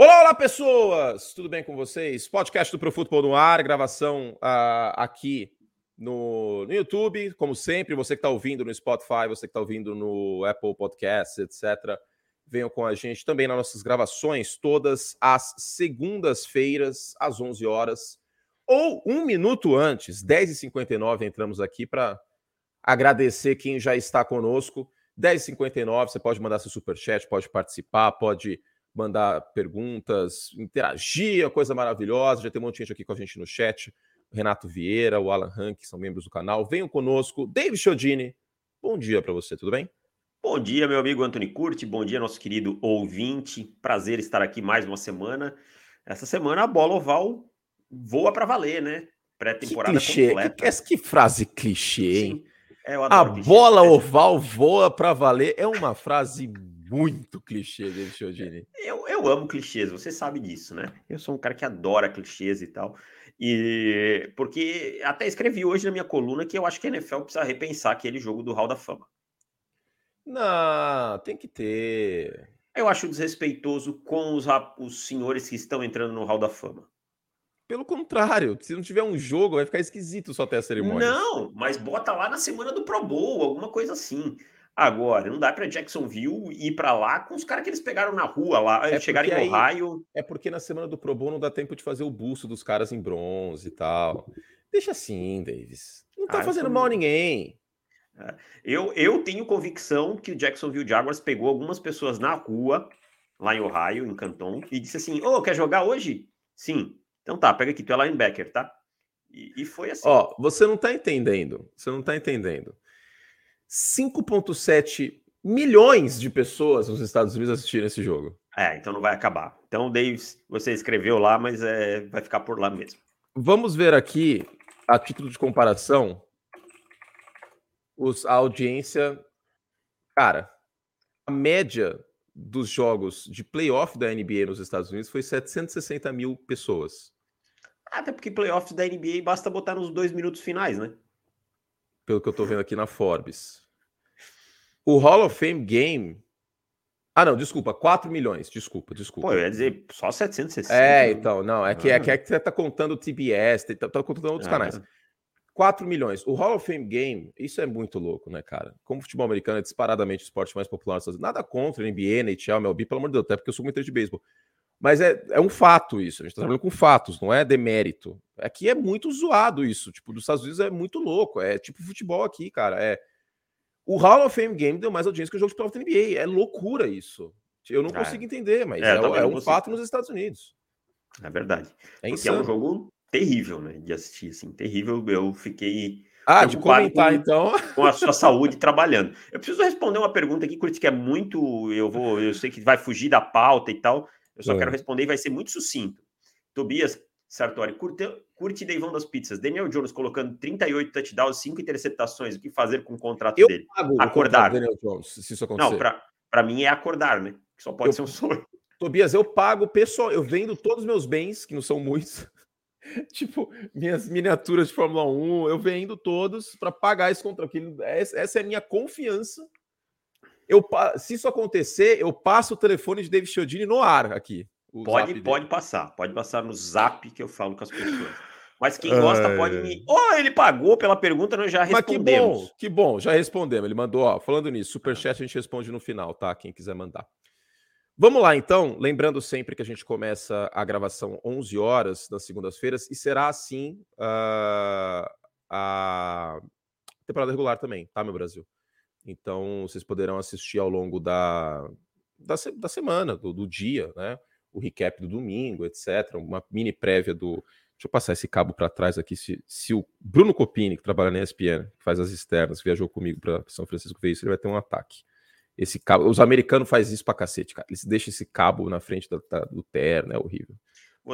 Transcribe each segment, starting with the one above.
Olá, olá, pessoas! Tudo bem com vocês? Podcast do Pro Futebol no ar, gravação uh, aqui no, no, YouTube, como sempre. Você que está ouvindo no Spotify, você que está ouvindo no Apple Podcasts, etc. Venham com a gente também nas nossas gravações, todas as segundas-feiras, às 11 horas, ou um minuto antes, 10h59, entramos aqui para agradecer quem já está conosco. 10h59, você pode mandar seu superchat, pode participar, pode mandar perguntas, interagir, é coisa maravilhosa. Já tem um monte de gente aqui com a gente no chat. O Renato Vieira, o Alan Rank, são membros do canal. Venham conosco. David Chiodini, bom dia para você, tudo bem? Bom dia, meu amigo Anthony Curti. Bom dia, nosso querido ouvinte. Prazer estar aqui mais uma semana. Essa semana a bola oval voa para valer, né? Pré-temporada completa. Que, que, que, frase clichê, hein? Sim, é, a bola oval voa para valer é uma frase muito clichê dele, Chiodini. Eu, eu amo clichês, você sabe disso, né? Eu sou um cara que adora clichês e tal. E porque até escrevi hoje na minha coluna que eu acho que a NFL precisa repensar aquele jogo do Hall da Fama. Não, tem que ter. Eu acho desrespeitoso com os, os senhores que estão entrando no Hall da Fama. Pelo contrário, se não tiver um jogo, vai ficar esquisito só ter a cerimônia. Não, mas bota lá na semana do Pro Bowl, alguma coisa assim. Agora, não dá para Jacksonville ir para lá com os caras que eles pegaram na rua lá, é chegarem em Ohio. é porque na semana do Pro Bowl não dá tempo de fazer o busto dos caras em bronze e tal. Deixa assim, Davis. Não tá ah, fazendo mal a ninguém. É. Eu, eu tenho convicção que o Jacksonville Jaguars pegou algumas pessoas na rua, lá em Ohio, em Canton, e disse assim: Ô, oh, quer jogar hoje? Sim. Então tá, pega aqui, tu é linebacker, tá? E, e foi assim. Ó, você não tá entendendo. Você não tá entendendo. 5,7 milhões de pessoas nos Estados Unidos assistiram esse jogo. É, então não vai acabar. Então, Davis, você escreveu lá, mas é, vai ficar por lá mesmo. Vamos ver aqui, a título de comparação, os, a audiência. Cara, a média dos jogos de playoff da NBA nos Estados Unidos foi 760 mil pessoas. Até porque playoffs da NBA basta botar nos dois minutos finais, né? Pelo que eu tô vendo aqui na Forbes. O Hall of Fame Game. Ah, não, desculpa, 4 milhões. Desculpa, desculpa. Pô, eu ia dizer só 760. É, então, não, é que, é, que, é que você tá contando o TBS, tá, tá contando outros ah. canais. 4 milhões. O Hall of Fame Game, isso é muito louco, né, cara? Como o futebol americano é disparadamente o esporte mais popular, nada contra NBA, NHL, MLB, pelo amor de Deus, até porque eu sou muito de beisebol. Mas é, é um fato isso. A gente está trabalhando com fatos, não é demérito. Aqui é muito zoado isso. Tipo, dos Estados Unidos é muito louco. É tipo futebol aqui, cara. É o Hall of Fame Game deu mais audiência que o jogo de playoff da NBA. É loucura isso. Eu não é. consigo entender, mas é, é, é um fato nos Estados Unidos. É verdade. É, é um jogo terrível, né? De assistir, assim, terrível. Eu fiquei. Ah, de comentar, com, então. Com a sua saúde trabalhando. Eu preciso responder uma pergunta aqui, Curtis, que é muito. Eu vou, eu sei que vai fugir da pauta e tal. Eu só é. quero responder e vai ser muito sucinto. Tobias Sartori, curte, curte Deivão das Pizzas. Daniel Jones colocando 38 touchdowns, 5 interceptações. O que fazer com o contrato eu dele? acordar. Daniel Jones, se isso acontecer. Não, para mim é acordar, né? Só pode eu, ser um sonho. Tobias, eu pago pessoal, eu vendo todos os meus bens, que não são muitos. tipo, minhas miniaturas de Fórmula 1, eu vendo todos para pagar esse contrato. Essa é a minha confiança eu, se isso acontecer, eu passo o telefone de David Chiodini no ar aqui. Pode, pode passar, pode passar no zap que eu falo com as pessoas. Mas quem gosta pode me. Oh, ele pagou pela pergunta, nós já respondemos. Mas que bom, que bom, já respondemos. Ele mandou, ó, falando nisso, superchat a gente responde no final, tá? Quem quiser mandar. Vamos lá, então. Lembrando sempre que a gente começa a gravação 11 horas nas segundas-feiras e será assim uh, a temporada regular também, tá, meu Brasil? Então, vocês poderão assistir ao longo da, da, da semana, do, do, dia, né? O recap do domingo, etc. Uma mini prévia do. Deixa eu passar esse cabo para trás aqui. Se, se o Bruno Copini, que trabalha na ESPN, que faz as externas, viajou comigo para São Francisco ver isso, ele vai ter um ataque. Esse cabo, os americanos fazem isso para cacete, cara. Eles deixam esse cabo na frente da, da, do terno, é horrível.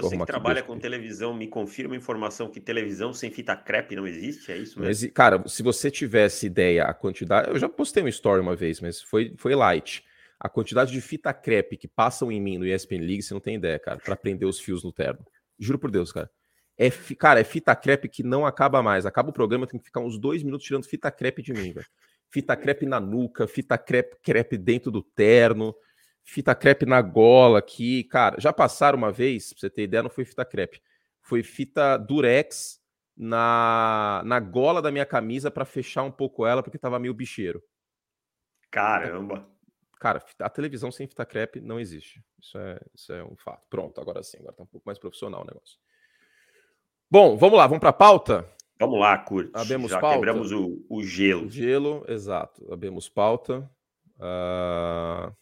Você que trabalha com televisão, me confirma a informação que televisão sem fita crepe não existe? É isso mesmo? cara, se você tivesse ideia, a quantidade. Eu já postei uma story uma vez, mas foi, foi light. A quantidade de fita crepe que passam em mim no ESPN League, você não tem ideia, cara, para prender os fios no terno. Juro por Deus, cara. É, cara, é fita crepe que não acaba mais. Acaba o programa, tem que ficar uns dois minutos tirando fita crepe de mim, velho. Fita crepe na nuca, fita crepe, crepe dentro do terno. Fita crepe na gola aqui. Cara, já passaram uma vez, pra você ter ideia, não foi fita crepe. Foi fita durex na, na gola da minha camisa para fechar um pouco ela, porque tava meio bicheiro. Caramba! Cara, a televisão sem fita crepe não existe. Isso é, isso é um fato. Pronto, agora sim, agora tá um pouco mais profissional o negócio. Bom, vamos lá, vamos para a pauta? Vamos lá, Kurt. Abemos Já pauta. quebramos o, o gelo. O gelo, exato. Abemos pauta. Uh...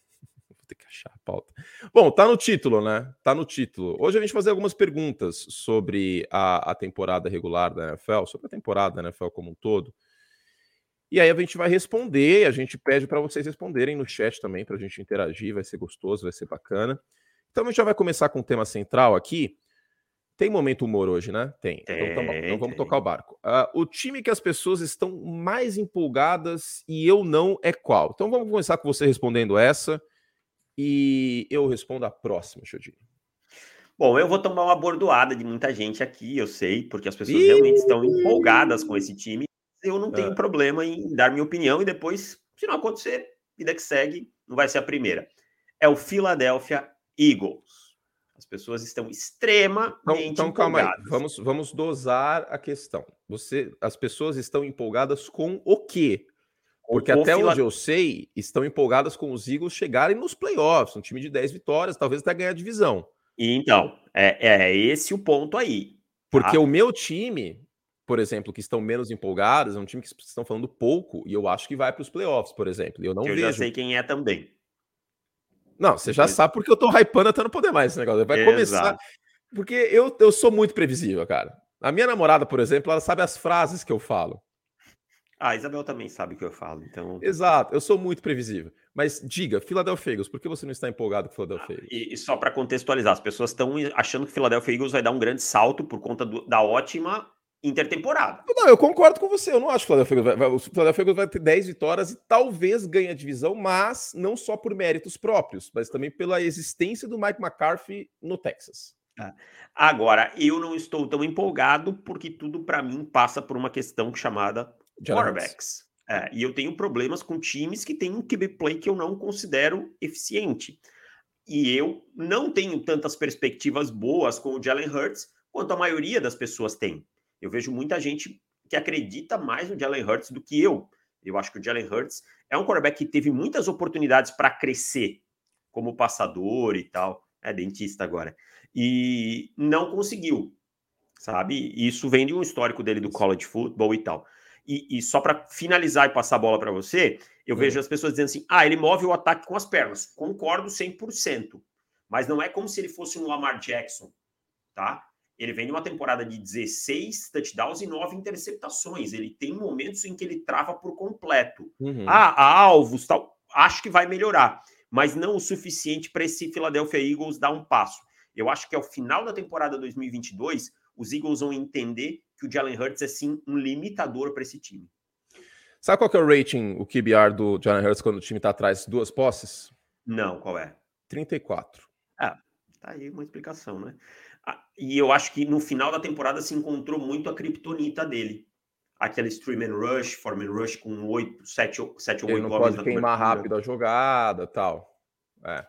Achar a pauta. Bom, tá no título, né? Tá no título. Hoje a gente vai fazer algumas perguntas sobre a, a temporada regular da NFL, sobre a temporada da NFL como um todo. E aí a gente vai responder, a gente pede para vocês responderem no chat também, para a gente interagir, vai ser gostoso, vai ser bacana. Então a gente já vai começar com o tema central aqui. Tem momento humor hoje, né? Tem. tem então, tá então vamos tocar o barco. Uh, o time que as pessoas estão mais empolgadas e eu não é qual? Então vamos começar com você respondendo essa e eu respondo a próxima, Chodinho. Bom, eu vou tomar uma bordoada de muita gente aqui, eu sei, porque as pessoas realmente estão empolgadas com esse time eu não tenho é. problema em dar minha opinião e depois, se não acontecer, vida que segue, não vai ser a primeira. É o Philadelphia Eagles. As pessoas estão extremamente então, então calma aí, vamos, vamos dosar a questão. Você, as pessoas estão empolgadas com o quê? Porque o até Fila... onde eu sei, estão empolgadas com os Eagles chegarem nos playoffs, um time de 10 vitórias, talvez até ganhar a divisão. Então, é, é esse o ponto aí. Porque tá? o meu time, por exemplo, que estão menos empolgadas, é um time que estão falando pouco e eu acho que vai para os playoffs, por exemplo. Eu não eu vejo. já sei quem é também. Não, você já sabe porque eu tô hypando até não poder mais esse negócio. Vai Exato. começar. Porque eu, eu sou muito previsível, cara. A minha namorada, por exemplo, ela sabe as frases que eu falo. Ah, a Isabel também sabe o que eu falo, então. Exato, eu sou muito previsível. Mas diga, Philadelphia Eagles, por que você não está empolgado com Philadelphia Eagles? E, e só para contextualizar, as pessoas estão achando que Philadelphia Eagles vai dar um grande salto por conta do, da ótima intertemporada. Não, eu concordo com você. Eu não acho que o Philadelphia, vai, o Philadelphia vai ter 10 vitórias e talvez ganhe a divisão, mas não só por méritos próprios, mas também pela existência do Mike McCarthy no Texas. É. Agora, eu não estou tão empolgado porque tudo para mim passa por uma questão chamada quarterbacks. É, e eu tenho problemas com times que têm um QB play que eu não considero eficiente. E eu não tenho tantas perspectivas boas com o Jalen Hurts quanto a maioria das pessoas tem. Eu vejo muita gente que acredita mais no Jalen Hurts do que eu. Eu acho que o Jalen Hurts é um quarterback que teve muitas oportunidades para crescer como passador e tal. É dentista agora. E não conseguiu, sabe? Isso vem de um histórico dele do college football e tal. E, e só para finalizar e passar a bola para você, eu vejo as pessoas dizendo assim: ah, ele move o ataque com as pernas. Concordo 100%. Mas não é como se ele fosse um Lamar Jackson, tá? Ele vem de uma temporada de 16 touchdowns e 9 interceptações. Ele tem momentos em que ele trava por completo. Uhum. Ah, há alvos, tal. Acho que vai melhorar, mas não o suficiente para esse Philadelphia Eagles dar um passo. Eu acho que ao final da temporada 2022, os Eagles vão entender que o Jalen Hurts é sim um limitador para esse time. Sabe qual que é o rating, o QBR do Jalen Hurts quando o time está atrás de duas posses? Não, qual é? 34. Ah, tá aí uma explicação, né? E eu acho que no final da temporada se encontrou muito a criptonita dele. Aquele stream and rush, form and rush com 8, 7, 7 ou 8 Ele não pode queimar rápido a jogada tal. É.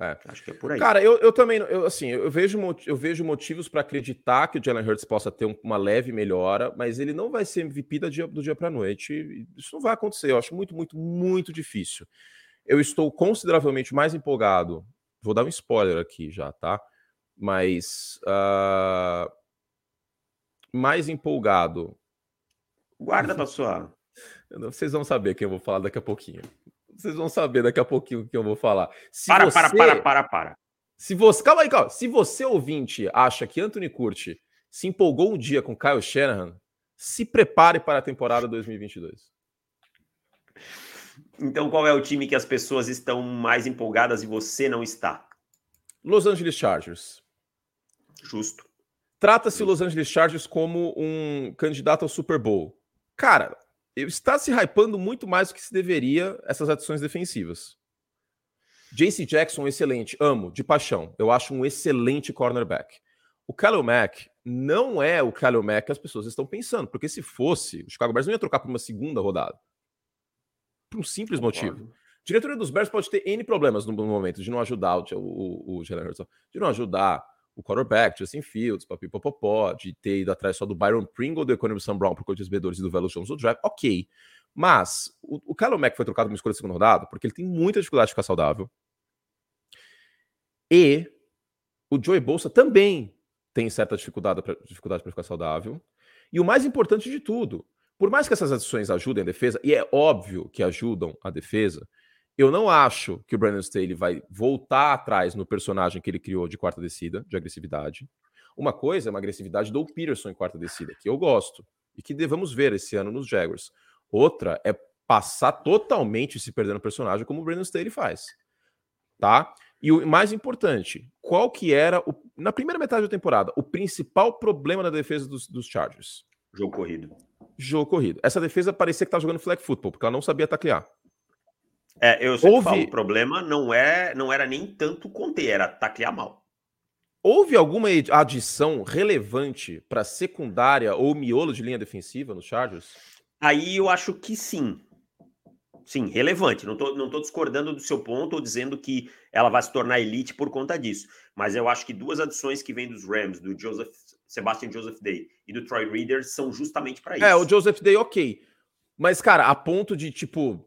É. Acho que é por aí. Cara, eu, eu também, eu, assim, eu vejo, eu vejo motivos para acreditar que o Jalen Hurts possa ter uma leve melhora, mas ele não vai ser MVP do dia, do dia para noite. Isso não vai acontecer. Eu acho muito, muito, muito difícil. Eu estou consideravelmente mais empolgado. Vou dar um spoiler aqui já, tá? mas uh, mais empolgado. Guarda para sua. Vocês vão saber quem eu vou falar daqui a pouquinho. Vocês vão saber daqui a pouquinho o que eu vou falar. Se para, você... para, para, para, para. Se você, calma aí, calma. Se você ouvinte acha que Anthony Curti se empolgou um dia com Kyle Shanahan, se prepare para a temporada 2022. Então, qual é o time que as pessoas estão mais empolgadas e você não está? Los Angeles Chargers. Justo. Trata-se Los Angeles Chargers como um candidato ao Super Bowl. Cara, está se hypando muito mais do que se deveria essas adições defensivas. JC Jackson, excelente, amo, de paixão. Eu acho um excelente cornerback. O Khalil Mack não é o Khalil Mack que as pessoas estão pensando, porque se fosse, o Chicago Bears não ia trocar por uma segunda rodada. Por um simples Concordo. motivo. diretoria dos Bears pode ter N problemas no momento de não ajudar o, o, o de não ajudar o quarterback, Justin Fields, papipopopó, de ter ido atrás só do Byron Pringle, do Economy Sam Brown por coaches bedores e do Velo Jones do draft, ok. Mas o, o Kyle Mack foi trocado uma escolha de segunda rodada porque ele tem muita dificuldade de ficar saudável. E o Joey Bolsa também tem certa dificuldade para dificuldade ficar saudável. E o mais importante de tudo, por mais que essas adições ajudem a defesa, e é óbvio que ajudam a defesa, eu não acho que o Brandon Staley vai voltar atrás no personagem que ele criou de quarta descida, de agressividade. Uma coisa é uma agressividade do Peterson em quarta descida, que eu gosto e que devemos ver esse ano nos Jaguars. Outra é passar totalmente se perdendo no personagem, como o Brandon Staley faz. Tá? E o mais importante, qual que era, o, na primeira metade da temporada, o principal problema da defesa dos, dos Chargers? Jogo corrido. Jogo corrido. Essa defesa parecia que estava jogando flag football, porque ela não sabia taclear. É, eu sempre Houve... falo, o problema não, é, não era nem tanto conter, era taclear mal. Houve alguma adição relevante para secundária ou miolo de linha defensiva nos Chargers? Aí eu acho que sim sim, relevante. Não estou não tô discordando do seu ponto ou dizendo que ela vai se tornar elite por conta disso. Mas eu acho que duas adições que vêm dos Rams, do Joseph, Sebastian Joseph Day e do Troy Reader, são justamente para isso. É, o Joseph Day, ok. Mas, cara, a ponto de, tipo.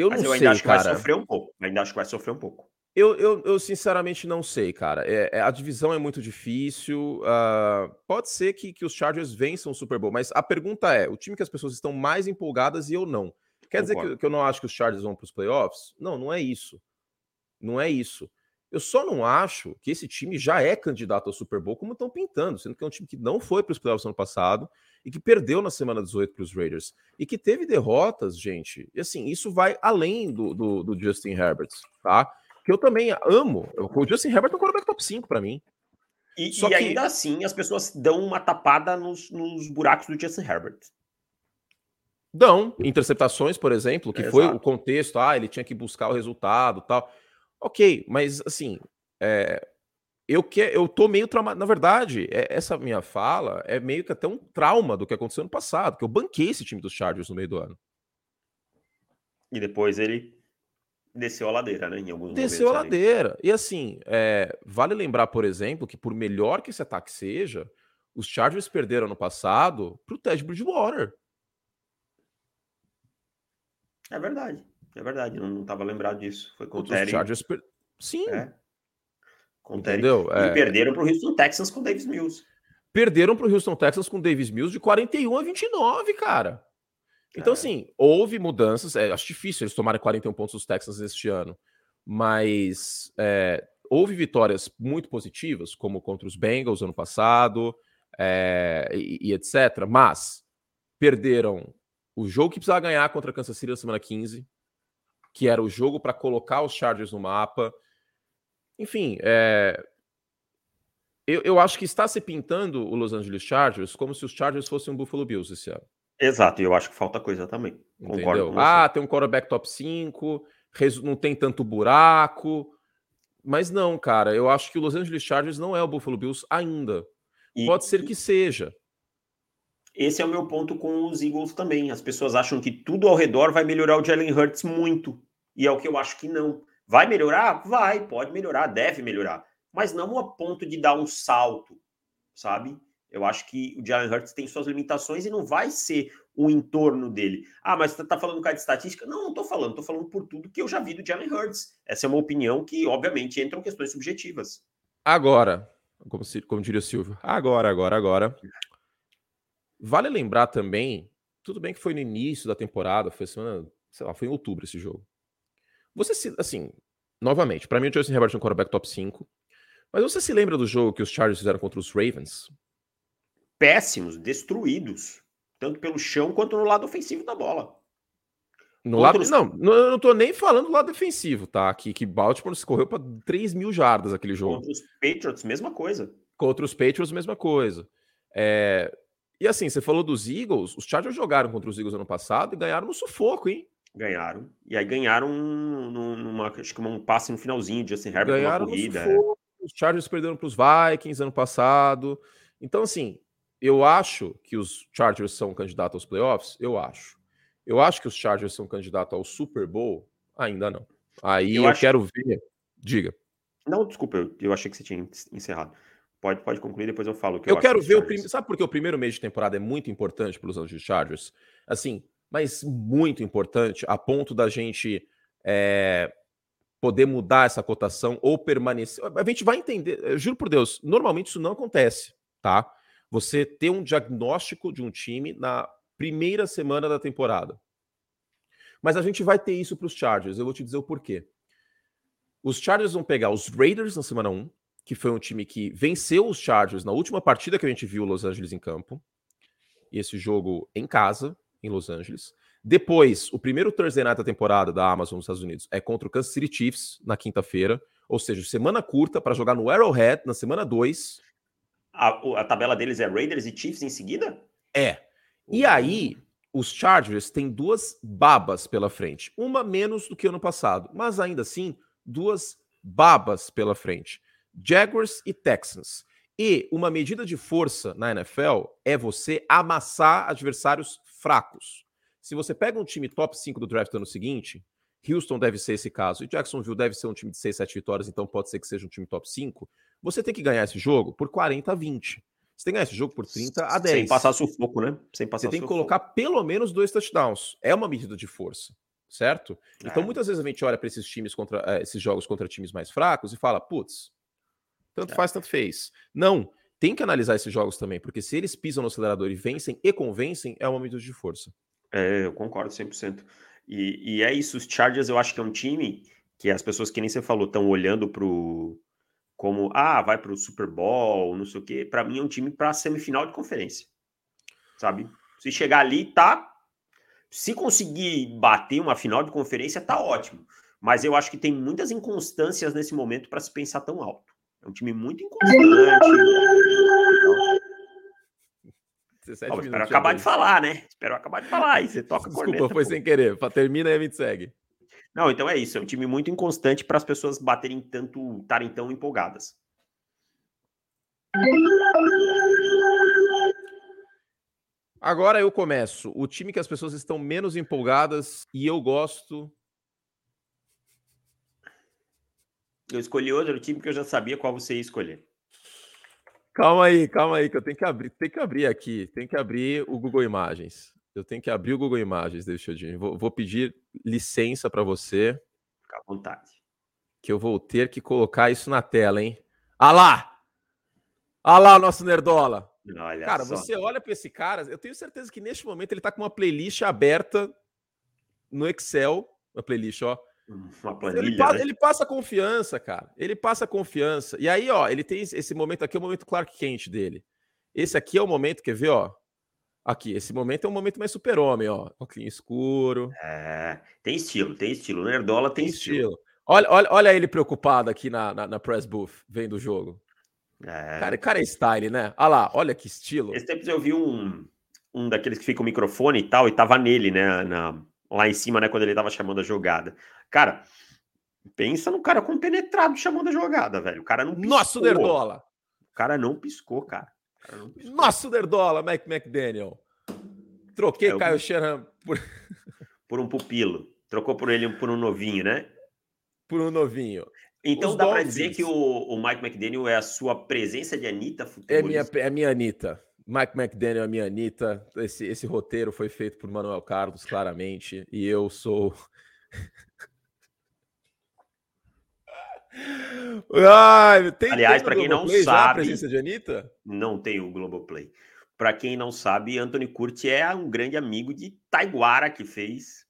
Eu Mas não eu sei, ainda acho cara. que vai sofrer um pouco. Eu ainda acho que vai sofrer um pouco. Eu, eu, eu sinceramente não sei, cara. É, é, a divisão é muito difícil. Uh, pode ser que, que os Chargers vençam o Super Bowl, mas a pergunta é: o time que as pessoas estão mais empolgadas e eu não. Quer dizer que, que, eu não acho que os Chargers vão para os playoffs? Não, não é isso. Não é isso. Eu só não acho que esse time já é candidato ao Super Bowl como estão pintando, sendo que é um time que não foi para os playoffs ano passado e que perdeu na semana 18 para os Raiders e que teve derrotas, gente. E assim, isso vai além do, do, do Justin Herbert, tá? Que eu também amo. O Justin Herbert é um quarterback top 5 para mim. E, e que... ainda assim, as pessoas dão uma tapada nos, nos buracos do Justin Herbert. Dão interceptações, por exemplo, que é, foi exato. o contexto, ah, ele tinha que buscar o resultado tal. Ok, mas assim, é, eu que eu tô meio traumado. Na verdade, é, essa minha fala é meio que até um trauma do que aconteceu no passado, que eu banquei esse time dos Chargers no meio do ano. E depois ele desceu a ladeira, né? Em alguns desceu a ladeira. E assim, é, vale lembrar, por exemplo, que por melhor que esse ataque seja, os Chargers perderam no passado para o Ted Bridgewater. É verdade. É verdade. Não estava lembrado disso. Foi com o Terry. Chargers per... Sim. É. Com Entendeu? E é... perderam para o Houston Texans com Davis Mills. Perderam para o Houston Texans com Davis Mills de 41 a 29, cara. Então, é. assim, houve mudanças. É, acho difícil eles tomarem 41 pontos dos Texans este ano. Mas é, houve vitórias muito positivas, como contra os Bengals ano passado, é, e, e, etc. Mas perderam o jogo que precisava ganhar contra a Kansas City na semana 15, que era o jogo para colocar os Chargers no mapa. Enfim, é... eu, eu acho que está se pintando o Los Angeles Chargers como se os Chargers fossem um Buffalo Bills esse ano. Exato, e eu acho que falta coisa também. Concordo ah, tem um quarterback top 5, não tem tanto buraco. Mas não, cara, eu acho que o Los Angeles Chargers não é o Buffalo Bills ainda. E, Pode ser que seja. Esse é o meu ponto com os Eagles também. As pessoas acham que tudo ao redor vai melhorar o Jalen Hurts muito. E é o que eu acho que não. Vai melhorar? Vai, pode melhorar, deve melhorar. Mas não a ponto de dar um salto, sabe? Eu acho que o Jalen Hurts tem suas limitações e não vai ser o entorno dele. Ah, mas você tá falando cara de estatística? Não, não tô falando. Tô falando por tudo que eu já vi do Jalen Hurts. Essa é uma opinião que, obviamente, entram questões subjetivas. Agora, como, como diria o Silvio, agora, agora, agora. Vale lembrar também, tudo bem que foi no início da temporada, foi semana, sei lá, foi em outubro esse jogo. Você se, assim, novamente, para mim o Justin Herbert é um quarterback top 5, mas você se lembra do jogo que os Chargers fizeram contra os Ravens? Péssimos, destruídos, tanto pelo chão quanto no lado ofensivo da bola. No lado, os... Não, eu não tô nem falando do lado defensivo, tá? Que, que Baltimore se correu para 3 mil jardas aquele jogo. Contra os Patriots, mesma coisa. Contra os Patriots, mesma coisa. É, e assim, você falou dos Eagles, os Chargers jogaram contra os Eagles ano passado e ganharam no sufoco, hein? Ganharam. E aí ganharam numa, acho que um passe no finalzinho de Justin Herbert ganharam uma corrida. É. Os Chargers perderam para os Vikings ano passado. Então, assim, eu acho que os Chargers são candidatos aos playoffs. Eu acho. Eu acho que os Chargers são candidatos ao Super Bowl. Ainda não. Aí eu, eu acho... quero ver. Diga. Não, desculpa, eu, eu achei que você tinha encerrado. Pode, pode concluir, depois eu falo. Que eu, eu quero ver o primeiro. Sabe por que o primeiro mês de temporada é muito importante para os Angeles Chargers? Assim, mas muito importante, a ponto da gente é, poder mudar essa cotação ou permanecer. A gente vai entender, juro por Deus, normalmente isso não acontece, tá? Você ter um diagnóstico de um time na primeira semana da temporada. Mas a gente vai ter isso para os Chargers, eu vou te dizer o porquê. Os Chargers vão pegar os Raiders na semana 1, que foi um time que venceu os Chargers na última partida que a gente viu Los Angeles em campo. E esse jogo em casa, em Los Angeles. Depois, o primeiro Thursday Night da temporada da Amazon nos Estados Unidos é contra o Kansas City Chiefs na quinta-feira. Ou seja, semana curta para jogar no Arrowhead na semana 2. A, a, tabela deles é Raiders e Chiefs em seguida? É. E aí, os Chargers têm duas babas pela frente. Uma menos do que ano passado, mas ainda assim, duas babas pela frente. Jaguars e Texans. E uma medida de força na NFL é você amassar adversários fracos. Se você pega um time top 5 do draft ano seguinte, Houston deve ser esse caso, e Jacksonville deve ser um time de 6, 7 vitórias, então pode ser que seja um time top 5. Você tem que ganhar esse jogo por 40 a 20. Você tem que ganhar esse jogo por 30 a 10. Sem passar sufoco, né? Sem passar Você tem que colocar pelo menos dois touchdowns. É uma medida de força, certo? Então, é. muitas vezes a gente olha para esses times contra eh, esses jogos contra times mais fracos e fala, putz, tanto é. faz, tanto fez. Não, tem que analisar esses jogos também, porque se eles pisam no acelerador e vencem e convencem, é uma medida de força. É, eu concordo 100%. E, e é isso, os Chargers eu acho que é um time que as pessoas que nem você falou estão olhando pro como ah, vai para o Super Bowl, não sei o quê. Para mim é um time para semifinal de conferência. Sabe? Se chegar ali, tá se conseguir bater uma final de conferência, tá ótimo. Mas eu acho que tem muitas inconstâncias nesse momento para se pensar tão alto. É um time muito inconstante. espero acabar de falar, né? Espero acabar de falar. E você toca Desculpa, corneta, foi pô. sem querer. Termina e a gente segue. Não, então é isso. É um time muito inconstante para as pessoas baterem tanto, estarem tão empolgadas. Agora eu começo. O time que as pessoas estão menos empolgadas e eu gosto Eu escolhi outro time que eu já sabia qual você ia escolher. Calma aí, calma aí, que eu tenho que abrir, tem que abrir aqui, tem que abrir o Google Imagens. Eu tenho que abrir o Google Imagens, Deixadinho. Vou, vou pedir licença para você. Fica à vontade. Que eu vou ter que colocar isso na tela, hein? Ah lá! Ah lá o nosso Nerdola! Olha cara, só. você olha para esse cara, eu tenho certeza que neste momento ele está com uma playlist aberta no Excel, uma playlist, ó, uma planilha. Ele passa, né? ele passa, confiança, cara. Ele passa confiança. E aí, ó, ele tem esse momento aqui, é o momento Clark quente dele. Esse aqui é o momento, quer ver, ó? Aqui, esse momento é um momento mais super-homem, ó. Óculos escuro. É, tem estilo, tem estilo. Nerdola tem, tem estilo. estilo. Olha, olha, olha ele preocupado aqui na, na, na press booth, vendo o jogo. É. Cara, cara é style, né? Olha lá, olha que estilo. Esse tempo eu vi um, um daqueles que fica o microfone e tal, e tava nele, né? Na, lá em cima, né? Quando ele tava chamando a jogada. Cara, pensa no cara compenetrado chamando a jogada, velho. O cara não piscou. Nosso Nerdola. O cara não piscou, cara. Não piscou. Nosso Nerdola, Mac McDaniel. Troquei é, Caio Shanahan por... por um pupilo. Trocou por ele por um novinho, né? Por um novinho. Então Os dá para dizer que o, o, Mike McDaniel é a sua presença de Anitta É minha, é minha Anitta. Mike McDaniel é minha Anitta. Esse, esse roteiro foi feito por Manuel Carlos, claramente. E eu sou Ai, tem, Aliás, para quem não sabe, a presença de Anitta? Não tem o Globoplay. Para quem não sabe, Anthony Curti é um grande amigo de Taiguara que fez.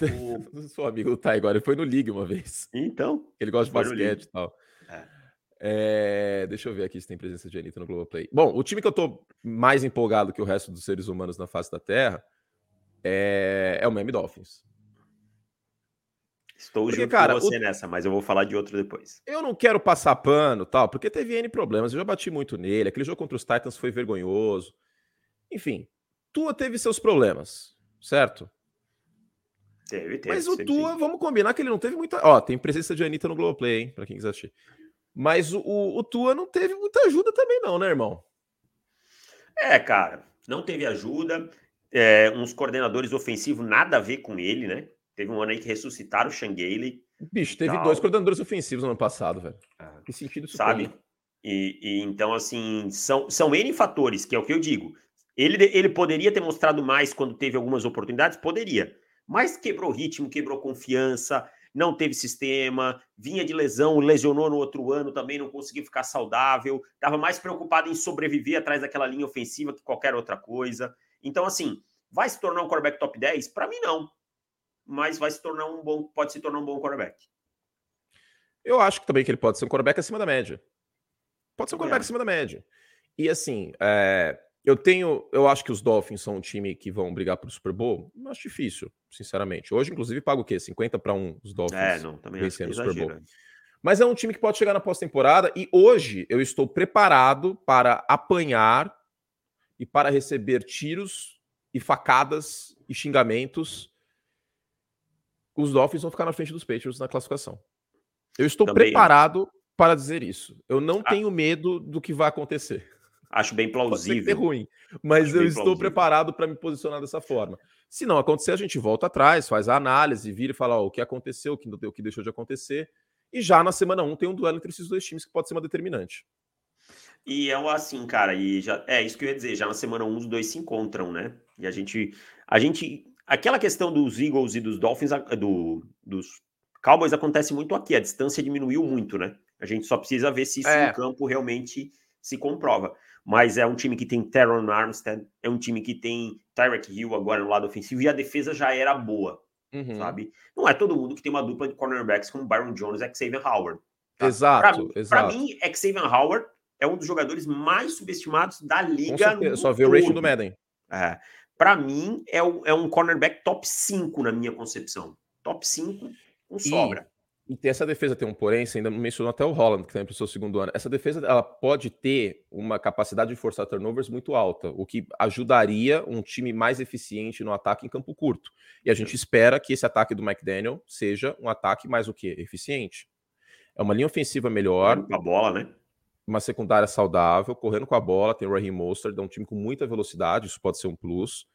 O... Sou amigo do Taiguara, ele foi no League uma vez. Então. Ele gosta de basquete e tal. É. É, deixa eu ver aqui se tem presença de Anitta no Globoplay. Bom, o time que eu tô mais empolgado que o resto dos seres humanos na face da Terra é, é o Miami Dolphins. Estou porque, junto cara, com você o... nessa, mas eu vou falar de outro depois. Eu não quero passar pano, tal, porque teve N problemas. Eu já bati muito nele. Aquele jogo contra os Titans foi vergonhoso. Enfim, Tua teve seus problemas, certo? Teve, teve. Mas o Tua, sim. vamos combinar que ele não teve muita. Ó, tem presença de Anitta no Globoplay, hein? Pra quem quiser assistir. Mas o, o, o Tua não teve muita ajuda também, não, né, irmão? É, cara, não teve ajuda. É, uns coordenadores ofensivos nada a ver com ele, né? Teve um ano aí que ressuscitaram o Shanghailey. Bicho, teve tal. dois coordenadores ofensivos no ano passado, velho. É. Que sentido isso Sabe? E, e, então, assim, são, são N fatores, que é o que eu digo. Ele, ele poderia ter mostrado mais quando teve algumas oportunidades? Poderia. Mas quebrou ritmo, quebrou confiança, não teve sistema, vinha de lesão, lesionou no outro ano, também não conseguiu ficar saudável, estava mais preocupado em sobreviver atrás daquela linha ofensiva que qualquer outra coisa. Então, assim, vai se tornar um quarterback top 10? Para mim, não. Mas vai se tornar um bom, pode se tornar um bom quarterback. Eu acho que também que ele pode ser um quarterback acima da média. Pode ser um quarterback é. acima da média. E assim, é, eu tenho, eu acho que os Dolphins são um time que vão brigar pro Super Bowl. Acho difícil, sinceramente. Hoje, inclusive, paga o quê? 50 para 1 os Dolphins é, não, também vencendo o Super Bowl. Mas é um time que pode chegar na pós-temporada e hoje eu estou preparado para apanhar e para receber tiros e facadas e xingamentos. Os Dolphins vão ficar na frente dos Patriots na classificação. Eu estou também preparado para dizer isso. Eu não ah. tenho medo do que vai acontecer. Acho bem plausível. Pode ser ruim, mas Acho eu estou plausível. preparado para me posicionar dessa forma. Se não acontecer, a gente volta atrás, faz a análise, vira e fala ó, o que aconteceu, o que, o que deixou de acontecer. E já na semana 1 um, tem um duelo entre esses dois times que pode ser uma determinante. E é assim, cara, e já é isso que eu ia dizer, já na semana 1 um, os dois se encontram, né? E a gente a gente aquela questão dos Eagles e dos Dolphins do, dos Cowboys acontece muito aqui, a distância diminuiu muito, né? A gente só precisa ver se isso é. no campo realmente se comprova mas é um time que tem Teron Armstead, é um time que tem Tyreek Hill agora no lado ofensivo, e a defesa já era boa, uhum. sabe? Não é todo mundo que tem uma dupla de cornerbacks como Byron Jones e Xavier Howard. Tá? Exato, Para mim, Xavier Howard é um dos jogadores mais subestimados da liga. Só vê o rating do Madden. É. Para mim, é, é um cornerback top 5 na minha concepção. Top 5 com sobra. E essa defesa tem um porém, você ainda mencionou até o Holland, que também para o seu segundo ano. Essa defesa ela pode ter uma capacidade de forçar turnovers muito alta, o que ajudaria um time mais eficiente no ataque em campo curto. E a gente espera que esse ataque do McDaniel seja um ataque mais o quê? Eficiente. É uma linha ofensiva melhor. Com a bola, né? Uma secundária saudável, correndo com a bola. Tem o Raheem Mostert, é um time com muita velocidade, isso pode ser um plus.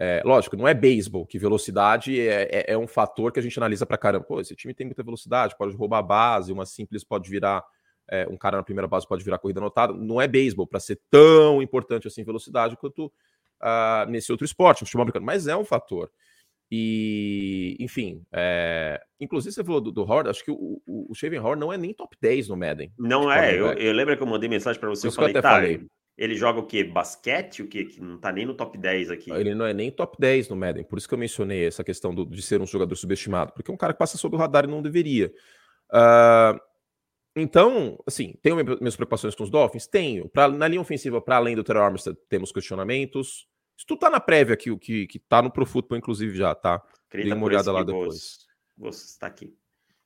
É, lógico, não é beisebol, que velocidade é, é, é, um fator que a gente analisa para caramba. Pô, esse time tem muita velocidade, pode roubar a base, uma simples pode virar. É, um cara na primeira base pode virar corrida anotada. Não é beisebol para ser tão importante assim velocidade quanto uh, nesse outro esporte, no futebol americano, mas é um fator. E, enfim, é... inclusive você falou do, do Howard, acho que o, o, o Shaven Howard não é nem top 10 no Madden. Não é, eu, eu, lembro que eu mandei mensagem para você, eu falei, eu tá, falei. Ele joga o quê? Basquete? O quê? Que não tá nem no top 10 aqui. Ele não é nem top 10 no Madden. Por isso que eu mencionei essa questão do, de ser um jogador subestimado. Porque é um cara que passa sob o radar e não deveria. Uh, então, assim, tenho minhas preocupações com os Dolphins? Tenho. Pra, na linha ofensiva, para além do Terror Armstead, temos questionamentos. Isso tudo tá na prévia aqui, o que, que tá no Pro Football, inclusive, já, tá? Dê uma olhada lá depois. Você está aqui.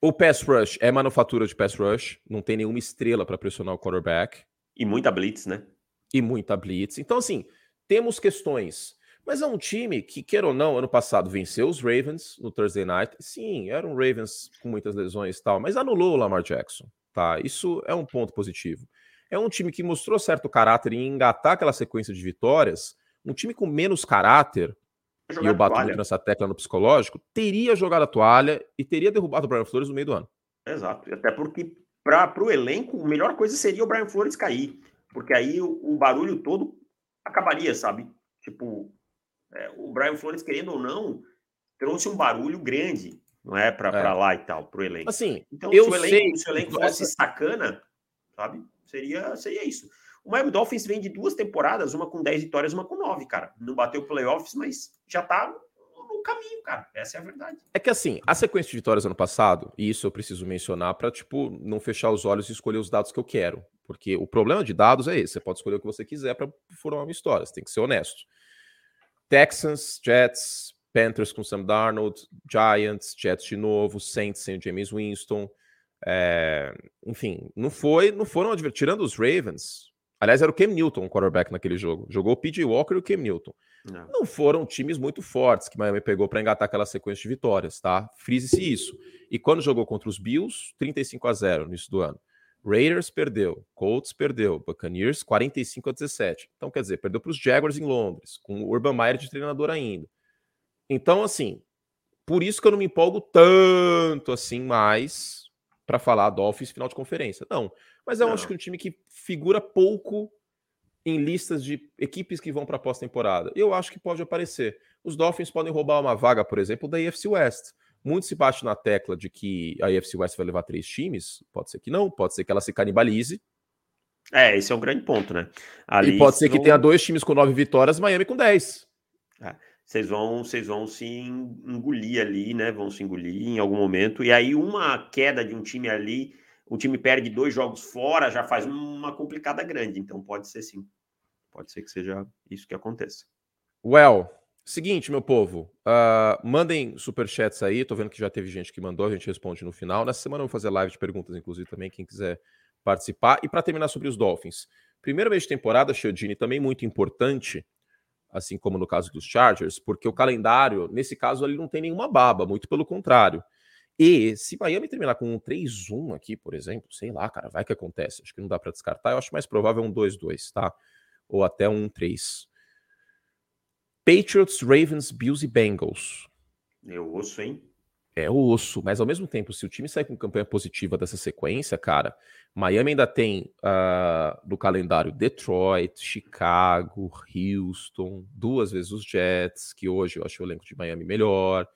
O pass rush é manufatura de pass rush. Não tem nenhuma estrela para pressionar o quarterback. E muita blitz, né? E muita blitz. Então, assim, temos questões. Mas é um time que, queira ou não, ano passado venceu os Ravens no Thursday Night. Sim, eram Ravens com muitas lesões e tal, mas anulou o Lamar Jackson, tá? Isso é um ponto positivo. É um time que mostrou certo caráter em engatar aquela sequência de vitórias. Um time com menos caráter, e eu bato muito nessa tecla no psicológico, teria jogado a toalha e teria derrubado o Brian Flores no meio do ano. Exato. Até porque, para o elenco, a melhor coisa seria o Brian Flores cair porque aí o, o barulho todo acabaria, sabe? Tipo, é, o Brian Flores, querendo ou não, trouxe um barulho grande, não é? Para é. lá e tal, para o elenco. Assim, então, eu se o elenco, sei, se o elenco fosse sacana, sabe? Seria, seria isso. O Miami Dolphins vem de duas temporadas, uma com 10 vitórias, uma com 9, cara. Não bateu playoffs, mas já tá no caminho, cara. Essa é a verdade. É que assim, a sequência de vitórias ano passado, e isso eu preciso mencionar para tipo não fechar os olhos e escolher os dados que eu quero. Porque o problema de dados é esse: você pode escolher o que você quiser para formar uma história, você tem que ser honesto. Texans, Jets, Panthers com Sam Darnold, Giants, Jets de novo, Saints sem James Winston. É, enfim, não foi, não foram tirando os Ravens. Aliás, era o Cam Newton, o quarterback naquele jogo. Jogou o PJ Walker e o Cam Newton. Não, não foram times muito fortes que Miami pegou para engatar aquela sequência de vitórias, tá? Frise-se isso. E quando jogou contra os Bills, 35 a 0 no início do ano. Raiders perdeu, Colts perdeu, Buccaneers 45 a 17. Então, quer dizer, perdeu para os Jaguars em Londres, com o Urban Meyer de treinador ainda. Então, assim, por isso que eu não me empolgo tanto assim mais para falar Dolphins final de conferência. Não, mas eu não. acho que é um time que figura pouco em listas de equipes que vão para a pós-temporada. Eu acho que pode aparecer. Os Dolphins podem roubar uma vaga, por exemplo, da AFC West. Muito se bate na tecla de que a AFC West vai levar três times. Pode ser que não, pode ser que ela se canibalize. É, esse é um grande ponto, né? Ali e pode ser que tenha dois times com nove vitórias, Miami com dez. É, vocês vão, vocês vão se engolir ali, né? Vão se engolir em algum momento. E aí, uma queda de um time ali, o time perde dois jogos fora, já faz uma complicada grande. Então, pode ser sim. Pode ser que seja isso que aconteça. Well, seguinte, meu povo, uh, mandem superchats aí. Tô vendo que já teve gente que mandou, a gente responde no final. Nessa semana eu vou fazer live de perguntas, inclusive, também, quem quiser participar. E para terminar sobre os Dolphins. Primeiro mês de temporada, Chiodini, também muito importante assim como no caso dos Chargers, porque o calendário, nesse caso, ele não tem nenhuma baba, muito pelo contrário. E se Miami terminar com um 3-1 aqui, por exemplo, sei lá, cara, vai que acontece. Acho que não dá para descartar. Eu acho mais provável um 2-2, tá? Ou até um 3. Patriots, Ravens, Bills e Bengals. Eu ouço, hein? É osso, mas ao mesmo tempo, se o time sair com campanha positiva dessa sequência, cara, Miami ainda tem uh, no calendário Detroit, Chicago, Houston, duas vezes os Jets, que hoje eu acho o elenco de Miami melhor.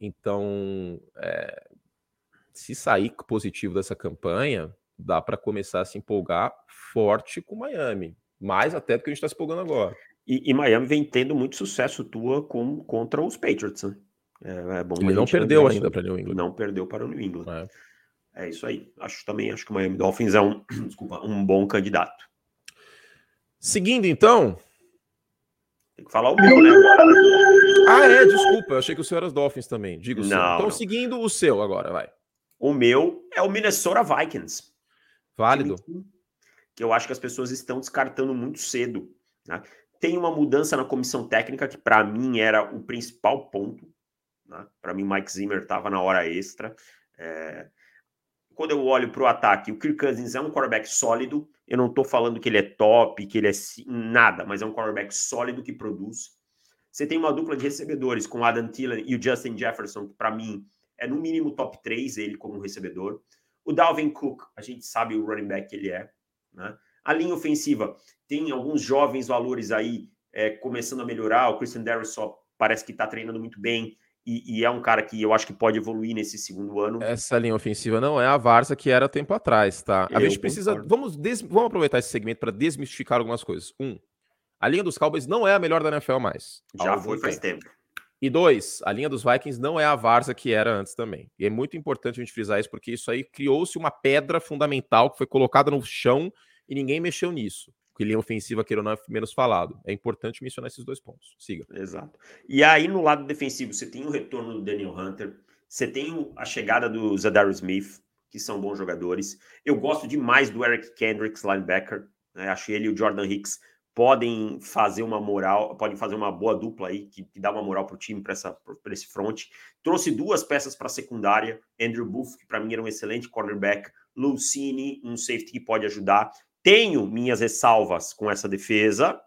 Então, é, se sair positivo dessa campanha, dá para começar a se empolgar forte com Miami, mais até do que a gente está se empolgando agora. E, e, Miami vem tendo muito sucesso tua com, contra os Patriots, né? É, é bom Ele não perdeu ainda para New England. Não perdeu para o New England. É. é. isso aí. Acho também, acho que o Miami Dolphins é um, desculpa, um bom candidato. Seguindo então. Tem que falar o meu, né? Ah, é, desculpa. Eu achei que o seu era os Dolphins também. Digo não, Então, não. seguindo o seu agora, vai. O meu é o Minnesota Vikings. Válido. Que eu acho que as pessoas estão descartando muito cedo. Né? Tem uma mudança na comissão técnica que, para mim, era o principal ponto. Né? Para mim, Mike Zimmer estava na hora extra. É... Quando eu olho para o ataque, o Kirk Cousins é um quarterback sólido. Eu não estou falando que ele é top, que ele é nada, mas é um quarterback sólido que produz. Você tem uma dupla de recebedores com o Adam Thielen e o Justin Jefferson, que para mim é no mínimo top 3 ele como recebedor. O Dalvin Cook, a gente sabe o running back que ele é. Né? A linha ofensiva tem alguns jovens valores aí é, começando a melhorar. O Christian Darris só parece que está treinando muito bem e, e, é um cara que eu acho que pode evoluir nesse segundo ano. Essa linha ofensiva não é a Varsa que era tempo atrás, tá? A eu gente precisa. Vamos, des, vamos aproveitar esse segmento para desmistificar algumas coisas. Um, a linha dos Cowboys não é a melhor da NFL mais. Já foi faz tempo. tempo. E dois, a linha dos Vikings não é a Varsa que era antes também. E é muito importante a gente frisar isso, porque isso aí criou-se uma pedra fundamental que foi colocada no chão e ninguém mexeu nisso que linha ofensiva, queira não, é menos falado. É importante mencionar esses dois pontos. Siga. Exato. E aí, no lado defensivo, você tem o retorno do Daniel Hunter, você tem a chegada do Zadar Smith, que são bons jogadores. Eu gosto demais do Eric Kendricks, linebacker. Né? Acho ele e o Jordan Hicks podem fazer uma moral, podem fazer uma boa dupla aí, que, que dá uma moral para o time, para esse front. Trouxe duas peças para a secundária, Andrew Booth, que para mim era um excelente cornerback, Lucini, um safety que pode ajudar. Tenho minhas ressalvas com essa defesa,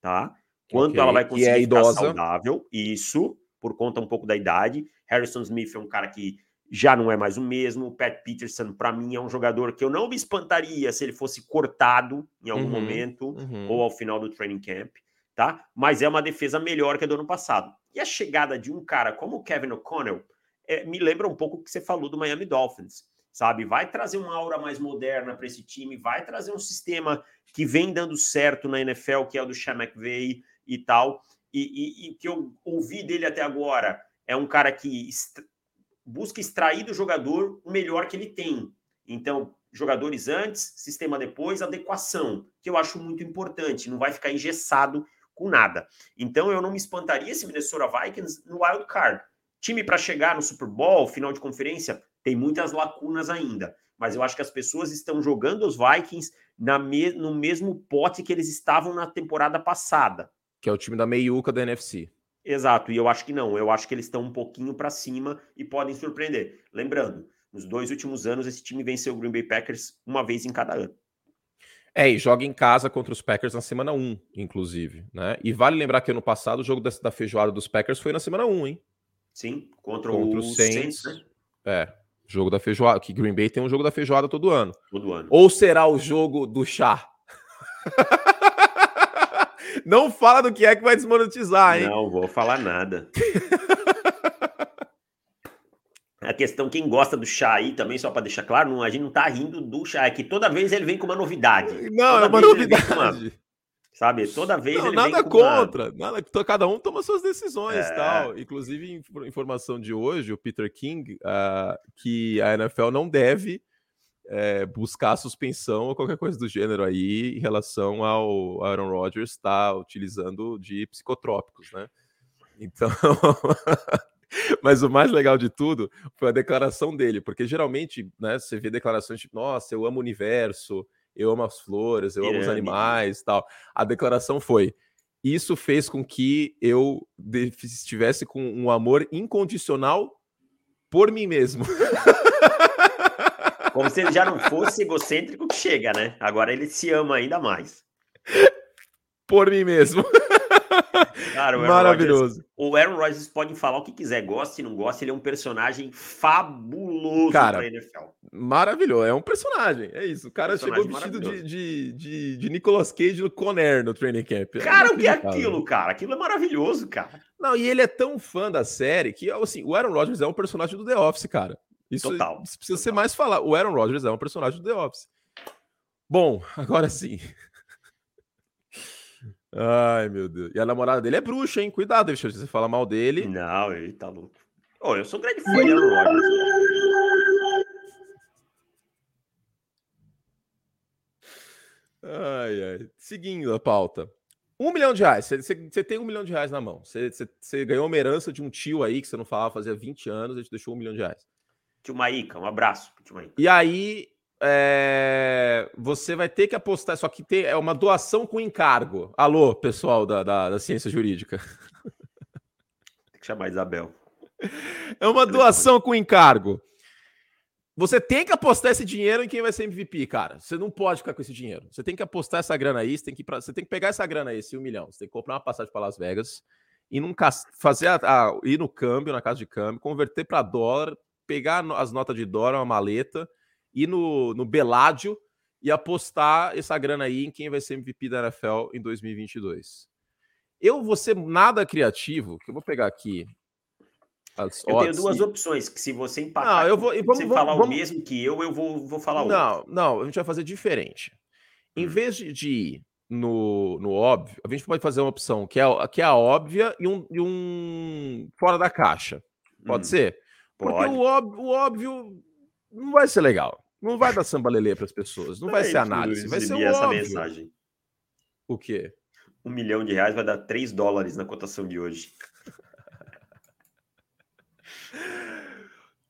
tá? Quanto okay. ela vai conseguir é ficar saudável, isso, por conta um pouco da idade. Harrison Smith é um cara que já não é mais o mesmo. O Pat Peterson, para mim, é um jogador que eu não me espantaria se ele fosse cortado em algum uhum, momento uhum. ou ao final do training camp, tá? Mas é uma defesa melhor que a do ano passado. E a chegada de um cara como o Kevin O'Connell é, me lembra um pouco o que você falou do Miami Dolphins sabe? Vai trazer uma aura mais moderna para esse time, vai trazer um sistema que vem dando certo na NFL, que é o do Sean McVay e tal. E, que eu ouvi dele até agora é um cara que est busca extrair do jogador o melhor que ele tem. Então, jogadores antes, sistema depois, adequação, que eu acho muito importante, não vai ficar engessado com nada. Então, eu não me espantaria se Minnesota Vikings no wild card. Time para chegar no Super Bowl, final de conferência, tem muitas lacunas ainda. Mas eu acho que as pessoas estão jogando os Vikings na me no mesmo pote que eles estavam na temporada passada. Que é o time da meiuca da NFC. Exato, e eu acho que não. Eu acho que eles estão um pouquinho para cima e podem surpreender. Lembrando, nos dois últimos anos, esse time venceu o Green Bay Packers uma vez em cada ano. É, e joga em casa contra os Packers na semana 1, inclusive, né? E vale lembrar que ano passado o jogo da, da feijoada dos Packers foi na semana 1, hein? Sim, contra, contra o Saints. Saints né? É, jogo da feijoada. Que Green Bay tem um jogo da feijoada todo ano. Todo ano. Ou será o jogo do chá? Não fala do que é que vai desmonetizar, hein? Não vou falar nada. A questão, quem gosta do chá aí também, só para deixar claro, não, a gente não tá rindo do chá, é que toda vez ele vem com uma novidade. Não, toda é uma novidade. Uma, sabe, toda vez não, ele nada contra, uma... nada, cada um toma suas decisões é... tal. Inclusive, informação de hoje, o Peter King, uh, que a NFL não deve é, buscar suspensão ou qualquer coisa do gênero aí em relação ao Aaron Rodgers estar tá utilizando de psicotrópicos, né? Então, mas o mais legal de tudo foi a declaração dele, porque geralmente, né, você vê declarações tipo, nossa, eu amo o universo, eu amo as flores, eu amo os animais, tal. A declaração foi: isso fez com que eu estivesse com um amor incondicional por mim mesmo. Como se ele já não fosse egocêntrico que chega, né? Agora ele se ama ainda mais. Por mim mesmo. Cara, o Maravilhoso. Rodgers, o Aaron Rodgers pode falar o que quiser, gosta e não gosta, ele é um personagem fabuloso Cara, pra NFL. Maravilhoso, é um personagem, é isso. O cara chegou vestido de, de, de, de, Nicolas Cage no Conner no training camp. É cara, o que é aquilo, cara? Aquilo é maravilhoso, cara. Não, e ele é tão fã da série que, assim, o Aaron Rodgers é um personagem do The Office, cara. Isso Total. precisa Total. ser mais falar. O Aaron Rodgers é um personagem do The Office. Bom, agora sim. Ai, meu Deus. E a namorada dele é bruxa, hein? Cuidado, deixa você falar mal dele. Não, ele tá louco. Oh, eu sou grande fã de Aaron Rodgers. Ai, ai. Seguindo a pauta. Um milhão de reais. Você tem um milhão de reais na mão. Você ganhou uma herança de um tio aí que você não falava fazia 20 anos, a gente deixou um milhão de reais. Tio Maíca, um abraço, tio Maíca. E aí, é, você vai ter que apostar, só que ter, é uma doação com encargo. Alô, pessoal da, da, da ciência jurídica. Tem que chamar Isabel. É uma doação com encargo. Você tem que apostar esse dinheiro em quem vai ser MVP, cara. Você não pode ficar com esse dinheiro. Você tem que apostar essa grana aí, você tem que, pra, você tem que pegar essa grana aí, esse um milhão. Você tem que comprar uma passagem para Las Vegas e num, fazer a, a, ir no câmbio, na casa de câmbio, converter para dólar, pegar as notas de dólar, uma maleta, ir no, no Beládio e apostar essa grana aí em quem vai ser MVP da NFL em 2022. Eu vou ser nada criativo, que eu vou pegar aqui. eu tenho duas opções, que se você empatar, não, eu vou, vamos, você vamos, falar vamos, o mesmo que eu, eu vou, vou falar não, outro. Não, não, a gente vai fazer diferente. Em hum. vez de, de ir no, no óbvio, a gente pode fazer uma opção que é, que é a óbvia e um, e um fora da caixa. Pode hum. ser? Porque o óbvio, o óbvio não vai ser legal. Não vai dar samba lelê para as pessoas. Não vai ser análise. Vai ser o essa óbvio. mensagem. O quê? Um milhão de reais vai dar 3 dólares na cotação de hoje.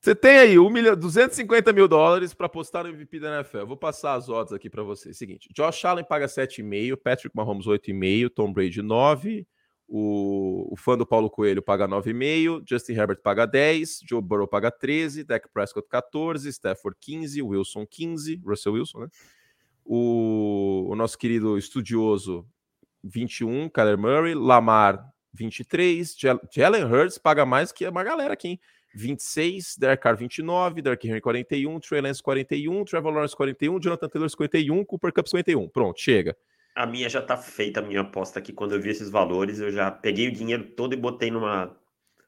Você tem aí 1 milhão, 250 mil dólares para apostar no MVP da NFL. Eu vou passar as odds aqui para vocês. Seguinte: Josh Allen paga 7,5, Patrick Mahomes 8,5, Tom Brady 9, o, o fã do Paulo Coelho paga 9,5, Justin Herbert paga 10, Joe Burrow paga 13, Dak Prescott 14, Stafford 15, Wilson 15, Russell Wilson, né? O, o nosso querido estudioso 21, Kyler Murray, Lamar 23, Jalen Hurts paga mais que uma galera aqui, hein? 26, Derek Carr 29, Derek Henry 41, Trey Lance 41, Trevor Lawrence 41, Jonathan Taylor 51, Cooper Cup 51. Pronto, chega. A minha já tá feita, a minha aposta aqui. Quando eu vi esses valores, eu já peguei o dinheiro todo e botei numa.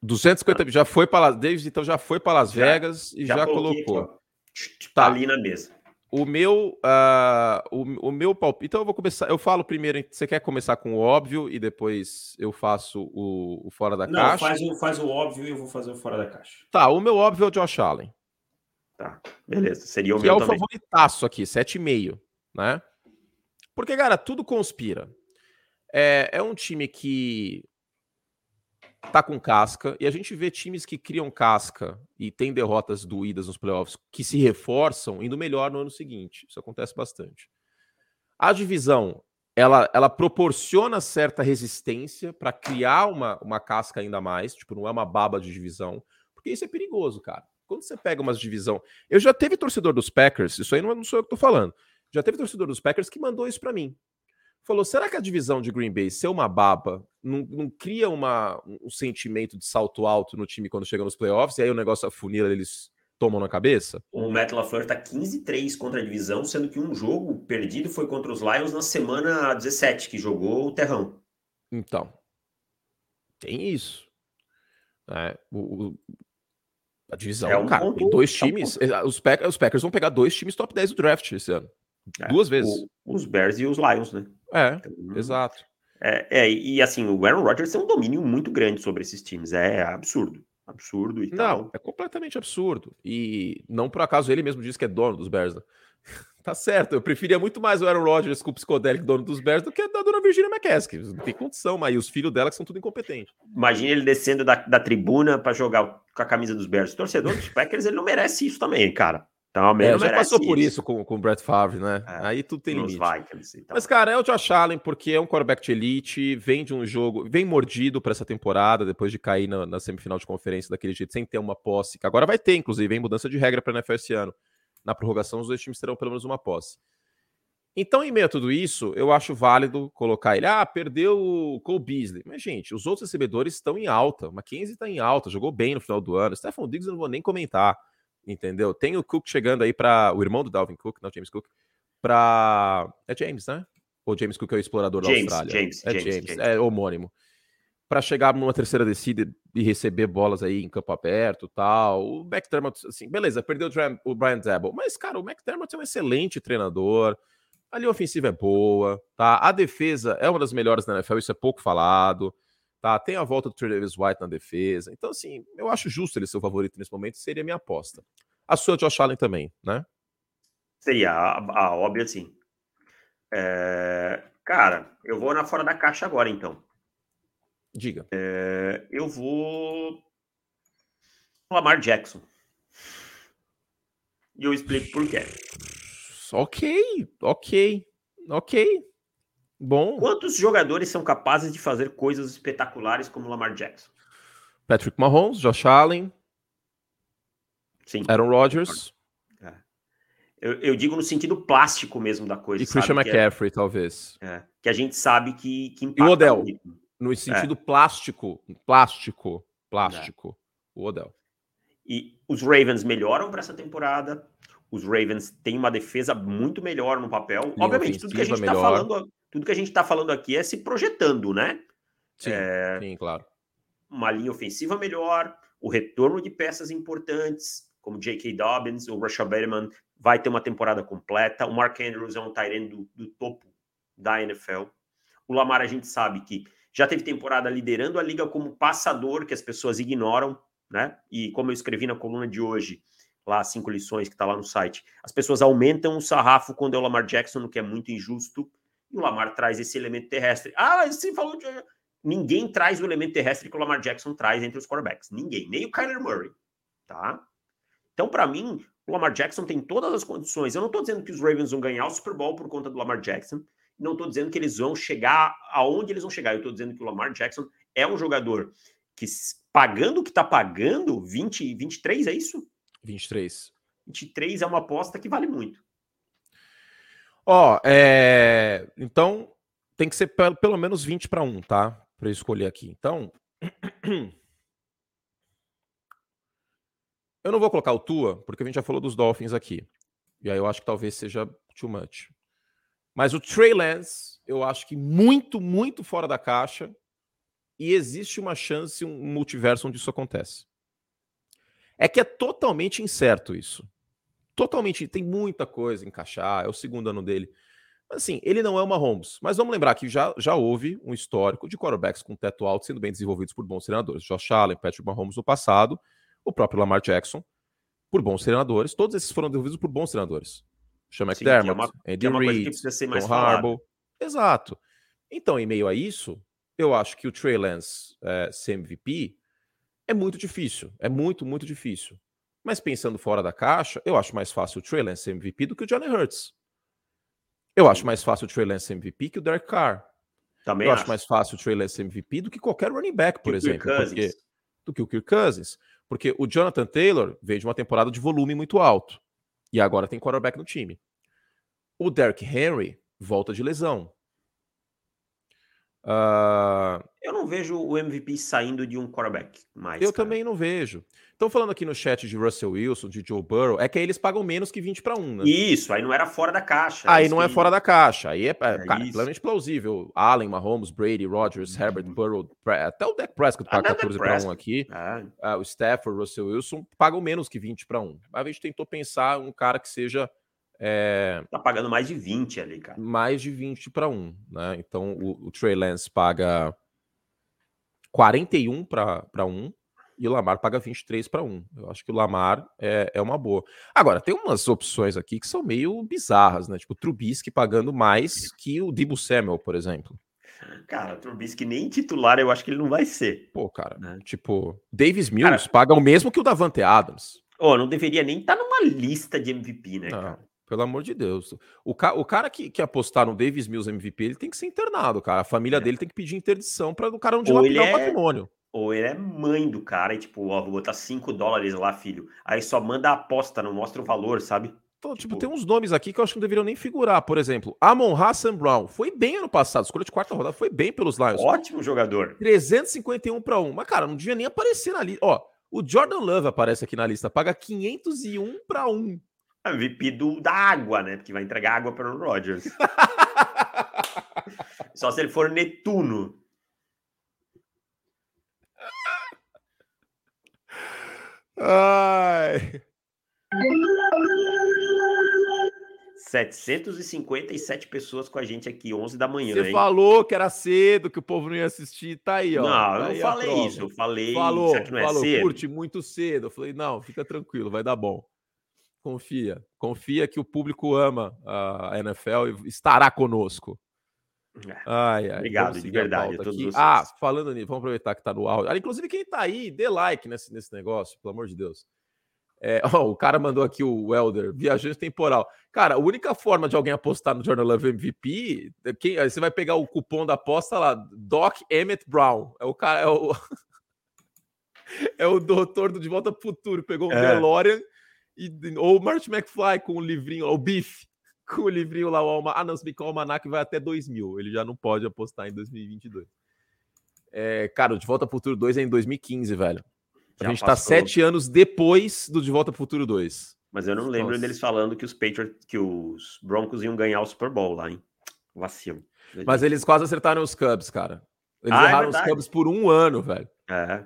250 já foi para desde então já foi para Las Vegas e já, já colocou. Aqui, tá ali na mesa. O meu, uh, o, o meu palpite. Então eu vou começar. Eu falo primeiro. Você quer começar com o óbvio e depois eu faço o, o fora da Não, caixa? Faz o, faz o óbvio e eu vou fazer o fora da caixa. Tá, o meu óbvio é o Josh Allen. Tá, beleza. Seria o que meu é o também. favoritaço aqui, 7,5, né? Porque, cara, tudo conspira. É, é um time que tá com casca, e a gente vê times que criam casca e tem derrotas doídas nos playoffs que se reforçam indo melhor no ano seguinte. Isso acontece bastante. A divisão, ela, ela proporciona certa resistência para criar uma, uma casca ainda mais, tipo, não é uma baba de divisão, porque isso é perigoso, cara. Quando você pega umas divisão. Eu já teve torcedor dos Packers, isso aí não, não sou eu que tô falando. Já teve torcedor dos Packers que mandou isso para mim. falou: será que a divisão de Green Bay ser uma baba não, não cria uma, um sentimento de salto alto no time quando chega nos playoffs e aí o negócio afunila, eles tomam na cabeça? O Matt LaFleur tá 15-3 contra a divisão, sendo que um jogo perdido foi contra os Lions na semana 17, que jogou o Terrão. Então, tem isso. É, o, o, a divisão, é um cara, ponto, tem dois times. É um os, Packers, os Packers vão pegar dois times top 10 do draft esse ano. É, Duas vezes. O, os Bears e os Lions, né? É, então, exato. É, é, e assim, o Aaron Rodgers tem um domínio muito grande sobre esses times. É absurdo. Absurdo e não, tal. Não, é completamente absurdo. E não por acaso ele mesmo disse que é dono dos Bears. Né? tá certo, eu preferia muito mais o Aaron Rodgers com o psicodélico dono dos Bears do que a da dona Virginia McCaskey. Não tem condição, mas e os filhos dela que são tudo incompetentes. Imagina ele descendo da, da tribuna para jogar com a camisa dos Bears. Torcedor dos Packers, ele não merece isso também, cara. Então, é, mas passou isso. por isso com, com o Brett Favre, né? É, Aí tudo tem limite. Mas, cara, é o Josh Allen porque é um quarterback de elite, vem de um jogo, vem mordido para essa temporada, depois de cair na, na, semifinal de conferência daquele jeito, sem ter uma posse, que agora vai ter, inclusive, vem mudança de regra para a NFL esse ano. Na prorrogação, os dois times terão pelo menos uma posse. Então, em meio a tudo isso, eu acho válido colocar ele. Ah, perdeu o Cole Beasley. Mas, gente, os outros recebedores estão em alta. O Mackenzie está em alta, jogou bem no final do ano. Stefan Diggs eu não vou nem comentar entendeu? Tem o Cook chegando aí para o irmão do Dalvin Cook, não James Cook, para é James, né? Ou James Cook é o explorador James, da Austrália? James, é James, James, James. é homônimo. Para chegar numa terceira descida e receber bolas aí em campo aberto, tal. O McDermott, assim, beleza, perdeu o Brian Dabble, mas cara, o McDermott é um excelente treinador. Ali a ofensiva é boa, tá? A defesa é uma das melhores da NFL, isso é pouco falado. Tá, tem a volta do Travis White na defesa. Então, assim, eu acho justo ele ser o favorito nesse momento, seria a minha aposta. A sua Josh Allen também, né? Seria a, a óbvia, sim. É, cara, eu vou na fora da caixa agora, então. Diga. É, eu vou. Lamar Jackson. E eu explico por quê. Ok, ok, ok. Bom. Quantos jogadores são capazes de fazer coisas espetaculares como Lamar Jackson? Patrick Mahomes, Josh Allen, Sim. Aaron Rodgers. É. Eu, eu, digo no sentido plástico mesmo da coisa. E Christian é McCaffrey, é, talvez. É, que a gente sabe que, que impacta. E o Odell. No sentido é. plástico. Plástico. Plástico. O Odell. E os Ravens melhoram para essa temporada. Os Ravens têm uma defesa muito melhor no papel. Linha Obviamente, tudo que a gente está falando tudo que a gente está falando aqui é se projetando, né? Sim, é, sim, claro. Uma linha ofensiva melhor, o retorno de peças importantes, como J.K. Dobbins, o Rashad Bateman vai ter uma temporada completa. O Mark Andrews é um Tyrant do, do topo da NFL. O Lamar a gente sabe que já teve temporada liderando a liga como passador, que as pessoas ignoram, né? E como eu escrevi na coluna de hoje, lá cinco lições que está lá no site, as pessoas aumentam o sarrafo quando é o Lamar Jackson, o que é muito injusto. E o Lamar traz esse elemento terrestre. Ah, você falou de. Ninguém traz o elemento terrestre que o Lamar Jackson traz entre os quarterbacks. Ninguém. Nem o Kyler Murray. Tá? Então, para mim, o Lamar Jackson tem todas as condições. Eu não estou dizendo que os Ravens vão ganhar o Super Bowl por conta do Lamar Jackson. Não estou dizendo que eles vão chegar aonde eles vão chegar. Eu estou dizendo que o Lamar Jackson é um jogador que, pagando o que está pagando, 20, 23, é isso? 23. 23 é uma aposta que vale muito. Ó, é... então tem que ser pelo, menos 20 para 1, tá? Para eu escolher aqui. Então. eu não vou colocar o Tua, porque a gente já falou dos Dolphins aqui. E aí eu acho que talvez seja too much. Mas o Trey Lance, eu acho que muito, muito fora da caixa. E existe uma chance, um multiverso onde isso acontece. É que é totalmente incerto isso totalmente. Tem muita coisa a encaixar, é o segundo ano dele. Assim, ele não é uma Holmes, mas vamos lembrar que já, já houve um histórico de quarterbacks com teto alto sendo bem desenvolvidos por bons treinadores. Josh Allen, Patrick Mahomes no passado, o próprio Lamar Jackson, por bons treinadores. Todos esses foram desenvolvidos por bons treinadores. Chama McDermott, é uma, Andy é Reid, Tom Harbaugh. Exato. Então, em meio a isso, eu acho que o Trey Lance é, ser MVP é muito difícil. É muito, muito difícil. Mas pensando fora da caixa, eu acho mais fácil o Trey Lance MVP do que o Johnny Hurts. Eu acho mais fácil o Trey Lance MVP que o Derek Carr. Também eu acho. acho mais fácil o Trey Lance MVP do que qualquer running back, por exemplo. Porque, do que o Kirk Cousins. Porque o Jonathan Taylor veio de uma temporada de volume muito alto. E agora tem quarterback no time. O Derrick Henry volta de lesão. Uh... Eu não vejo o MVP saindo de um quarterback mais. Eu cara. também não vejo. Estão falando aqui no chat de Russell Wilson, de Joe Burrow, é que aí eles pagam menos que 20 para 1, né? Isso, aí não era fora da caixa. Aí não é fora da caixa. Aí é, é cara, plenamente plausível. Allen, Mahomes, Brady, Rodgers, uhum. Herbert, Burrow, até o Dak Prescott paga 14 para 1 aqui. Ah. Uh, o Stafford, Russell Wilson pagam menos que 20 para 1. A gente tentou pensar um cara que seja é... Tá pagando mais de 20 ali, cara. Mais de 20 para 1, né? Então o, o Trey Lance paga 41 para 1 e o Lamar paga 23 para 1. Eu acho que o Lamar é, é uma boa. Agora, tem umas opções aqui que são meio bizarras, né? Tipo o Trubisky pagando mais que o Dibu Samuel, por exemplo. Cara, o Trubisky nem titular eu acho que ele não vai ser. Pô, cara, né? tipo, Davis Mills cara, paga o mesmo que o Davante Adams. Oh, não deveria nem estar tá numa lista de MVP, né, não. cara? Pelo amor de Deus. O, ca o cara que, que apostar no Davis Mills MVP, ele tem que ser internado, cara. A família é. dele tem que pedir interdição para o cara não dilapidar é... o patrimônio. Ou ele é mãe do cara e, tipo, ó, vou botar 5 dólares lá, filho. Aí só manda a aposta, não mostra o valor, sabe? Então, tipo, tipo, tem uns nomes aqui que eu acho que não deveriam nem figurar. Por exemplo, Amon Hassan Brown. Foi bem ano passado, escolha de quarta rodada, foi bem pelos Lions. Ótimo jogador. 351 para 1. Mas, cara, não devia nem aparecer na lista. Ó, o Jordan Love aparece aqui na lista, paga 501 para 1. MVP do, da água, né? Porque vai entregar água para o Rodgers. Só se ele for Netuno. Ai. 757 pessoas com a gente aqui, 11 da manhã. Você hein? falou que era cedo, que o povo não ia assistir. Tá aí, ó. Não, tá eu não falei isso. Eu falei. Falou, Será que não é falou, cedo? curte muito cedo. Eu falei, não, fica tranquilo, vai dar bom. Confia. Confia que o público ama a NFL e estará conosco. É. Ai, ai, Obrigado, de verdade. Ah, falando nisso, vamos aproveitar que está no áudio. Ah, inclusive, quem está aí, dê like nesse, nesse negócio, pelo amor de Deus. É, oh, o cara mandou aqui o Welder, viajante temporal. Cara, a única forma de alguém apostar no Jornal Love MVP, é quem, você vai pegar o cupom da aposta lá, Doc Emmett Brown. É o cara, é o, é o doutor do De Volta para o Futuro. Pegou um é. DeLorean e, ou o Marty McFly com o livrinho, o Biff, com o livrinho lá, o Alma. Ah, não, se bem que o Almanac vai até 2000. Ele já não pode apostar em 2022. É, cara, o De Volta para o Futuro 2 é em 2015, velho. A já gente tá sete anos depois do De Volta para o Futuro 2. Mas eu não lembro Nossa. deles falando que os Patriots, que os Broncos iam ganhar o Super Bowl lá, hein? Vacilo. Mas eles quase acertaram os Cubs, cara. Eles ah, é erraram é os Cubs por um ano, velho. É.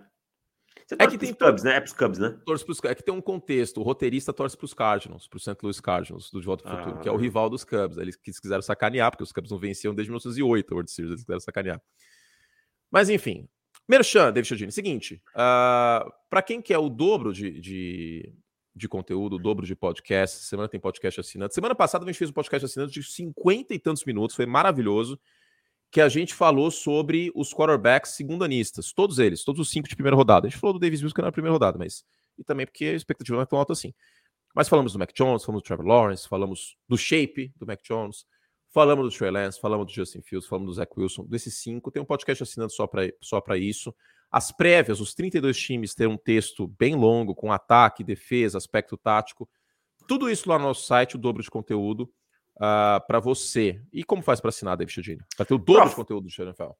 Você é que tem Cubs, né? É pros Cubs, né? Torce pros, é que tem um contexto. O roteirista torce pros Cardinals, pro St. Louis Cardinals, do De Volta pro ah, Futuro, que é o rival dos Cubs. Eles quiseram sacanear, porque os Cubs não venciam desde 1908 a World Series, eles quiseram sacanear. Mas enfim. Merchan, David Chodini. Seguinte, uh, ah, para quem quer o dobro de, de, de, conteúdo, o dobro de podcast, semana tem podcast assinante. Semana passada a gente fez um podcast assinante de 50 e tantos minutos, foi maravilhoso que a gente falou sobre os quarterbacks segundanistas, todos eles, todos os cinco de primeira rodada. A gente falou do Davis Mills que não era a primeira rodada, mas e também porque a expectativa não é tão alta assim. Mas falamos do Mac Jones, falamos do Trevor Lawrence, falamos do shape do Mac Jones, falamos do Trey Lance, falamos do Justin Fields, falamos do Zach Wilson. Desses cinco, tem um podcast assinando só para só isso. As prévias, os 32 times têm um texto bem longo, com ataque, defesa, aspecto tático. Tudo isso lá no nosso site, o dobro de conteúdo uh, ah, para você. E como faz para assinar, David Chodini? Para ter o dobro Prof... de conteúdo do NFL.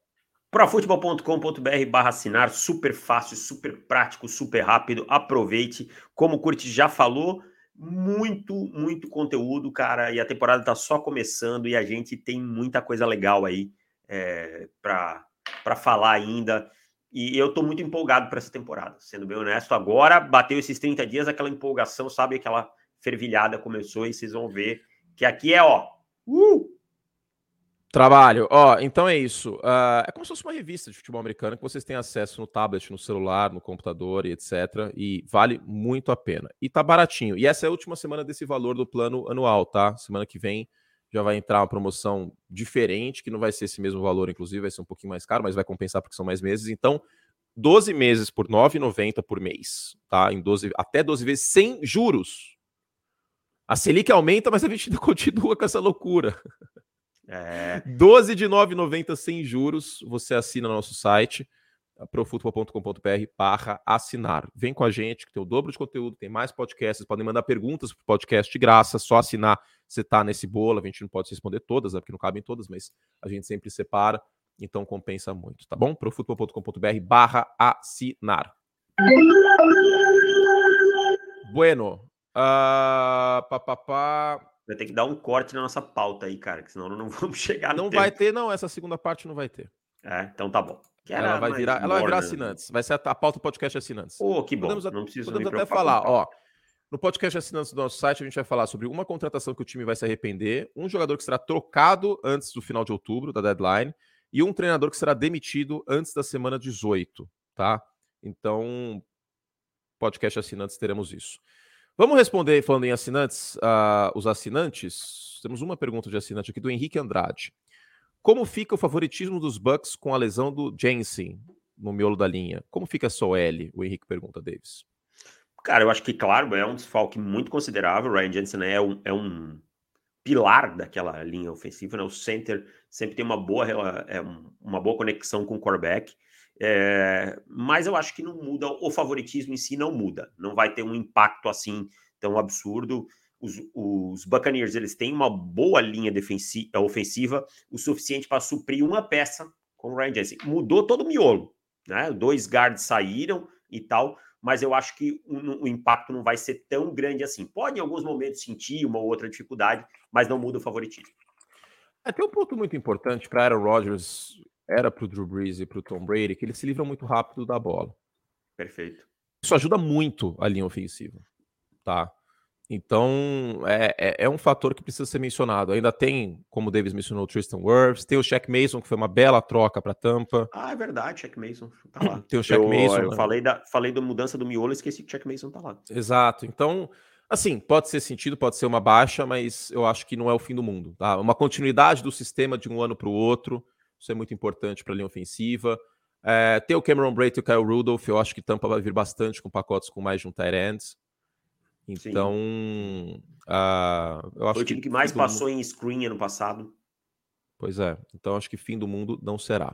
Profutebol.com.br barra assinar, super fácil, super prático, super rápido. Aproveite. Como o Curti já falou, muito, muito conteúdo, cara. E a temporada está só começando e a gente tem muita coisa legal aí é, para falar ainda. E eu estou muito empolgado para essa temporada, sendo bem honesto. Agora bateu esses 30 dias, aquela empolgação, sabe? Aquela fervilhada começou e vocês vão ver que aqui é, ó. Uh! Trabalho. Ó, então é isso. Uh, é como se fosse uma revista de futebol americano que vocês têm acesso no tablet, no celular, no computador e etc. E vale muito a pena. E tá baratinho. E essa é a última semana desse valor do plano anual, tá? Semana que vem já vai entrar uma promoção diferente, que não vai ser esse mesmo valor, inclusive, vai ser um pouquinho mais caro, mas vai compensar porque são mais meses. Então, 12 meses por R$ 9,90 por mês, tá? Em 12, até 12 vezes sem juros. A Selic aumenta, mas a gente ainda continua com essa loucura. É. 12 de 9,90 sem juros. Você assina no nosso site profutbol.com.br barra assinar. Vem com a gente, que tem o dobro de conteúdo, tem mais podcasts, podem mandar perguntas para o podcast de graça, só assinar, você está nesse bolo, a gente não pode responder todas, né, porque não cabem todas, mas a gente sempre separa. Então compensa muito, tá bom? profutbol.com.br barra assinar. Bueno. Uh, pá, pá, pá. Vai ter que dar um corte na nossa pauta aí, cara, que senão não vamos chegar Não tempo. vai ter, não. Essa segunda parte não vai ter. É, então tá bom. Ela vai, virar, ela vai virar assinantes. Vai ser a, a pauta do podcast assinantes. Oh, que bom. Podemos, não preciso podemos até falar, ó. No podcast assinantes do nosso site, a gente vai falar sobre uma contratação que o time vai se arrepender, um jogador que será trocado antes do final de outubro, da deadline, e um treinador que será demitido antes da semana 18, tá? Então, podcast assinantes teremos isso. Vamos responder, falando em assinantes, uh, os assinantes. Temos uma pergunta de assinante aqui do Henrique Andrade. Como fica o favoritismo dos Bucks com a lesão do Jensen no miolo da linha? Como fica só L? O Henrique pergunta, Davis. Cara, eu acho que, claro, é um desfalque muito considerável. O Ryan Jensen é um, é um pilar daquela linha ofensiva, né? O center sempre tem uma boa, é, uma boa conexão com o quarterback. É, mas eu acho que não muda, o favoritismo em si não muda, não vai ter um impacto assim tão absurdo. Os, os Buccaneers eles têm uma boa linha defensiva, ofensiva, o suficiente para suprir uma peça com o Ryan Jensen. Mudou todo o miolo, né? Dois guards saíram e tal, mas eu acho que o, o, impacto não vai ser tão grande assim. Pode em alguns momentos sentir uma ou outra dificuldade, mas não muda o favoritismo. É, tem um ponto muito importante para Aaron Rodgers era para o Drew Brees e para o Tom Brady, que eles se livram muito rápido da bola. Perfeito. Isso ajuda muito a linha ofensiva, tá? Então, é, é, é, um fator que precisa ser mencionado. Ainda tem, como o Davis mencionou, o Tristan Wirfs, tem o Shaq Mason, que foi uma bela troca para Tampa. Ah, é verdade, Shaq Mason tá lá. tem o Shaq eu, Mason. Eu né? falei, da, falei da mudança do miolo, esqueci que o Shaq Mason tá lá. Exato. Então, assim, pode ser sentido, pode ser uma baixa, mas eu acho que não é o fim do mundo. Tá? Uma continuidade do sistema de um ano para o outro isso é muito importante para a linha ofensiva. É, ter o Cameron Brate e o Kyle Rudolph, eu acho que Tampa vai vir bastante com pacotes com mais de um tight end. Então, uh, eu acho Foi o time que, que mais passou mundo... em screen ano passado. Pois é. Então, acho que fim do mundo não será.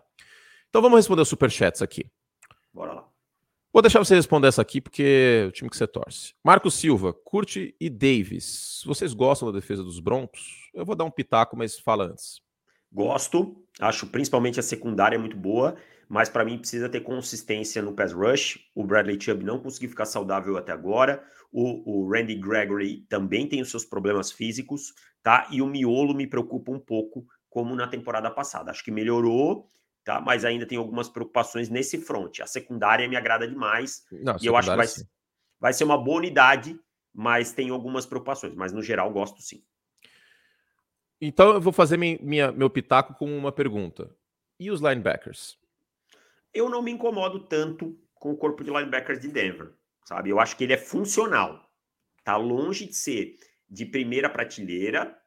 Então, vamos responder os superchats aqui. Bora lá. Vou deixar você responder essa aqui, porque é o time que você torce. Marcos Silva, Curte e Davis. Vocês gostam da defesa dos Broncos? Eu vou dar um pitaco, mas fala antes. Gosto, acho principalmente a secundária muito boa, mas para mim precisa ter consistência no pass rush. O Bradley Chubb não conseguiu ficar saudável até agora. O, o Randy Gregory também tem os seus problemas físicos, tá? E o miolo me preocupa um pouco, como na temporada passada. Acho que melhorou, tá? Mas ainda tem algumas preocupações nesse front. A secundária me agrada demais. Não, e eu acho que vai, vai ser uma boa unidade, mas tem algumas preocupações. Mas no geral, gosto sim. Então eu vou fazer minha, minha, meu pitaco com uma pergunta. E os linebackers? Eu não me incomodo tanto com o corpo de linebackers de Denver, sabe? Eu acho que ele é funcional. Tá longe de ser de primeira prateleira,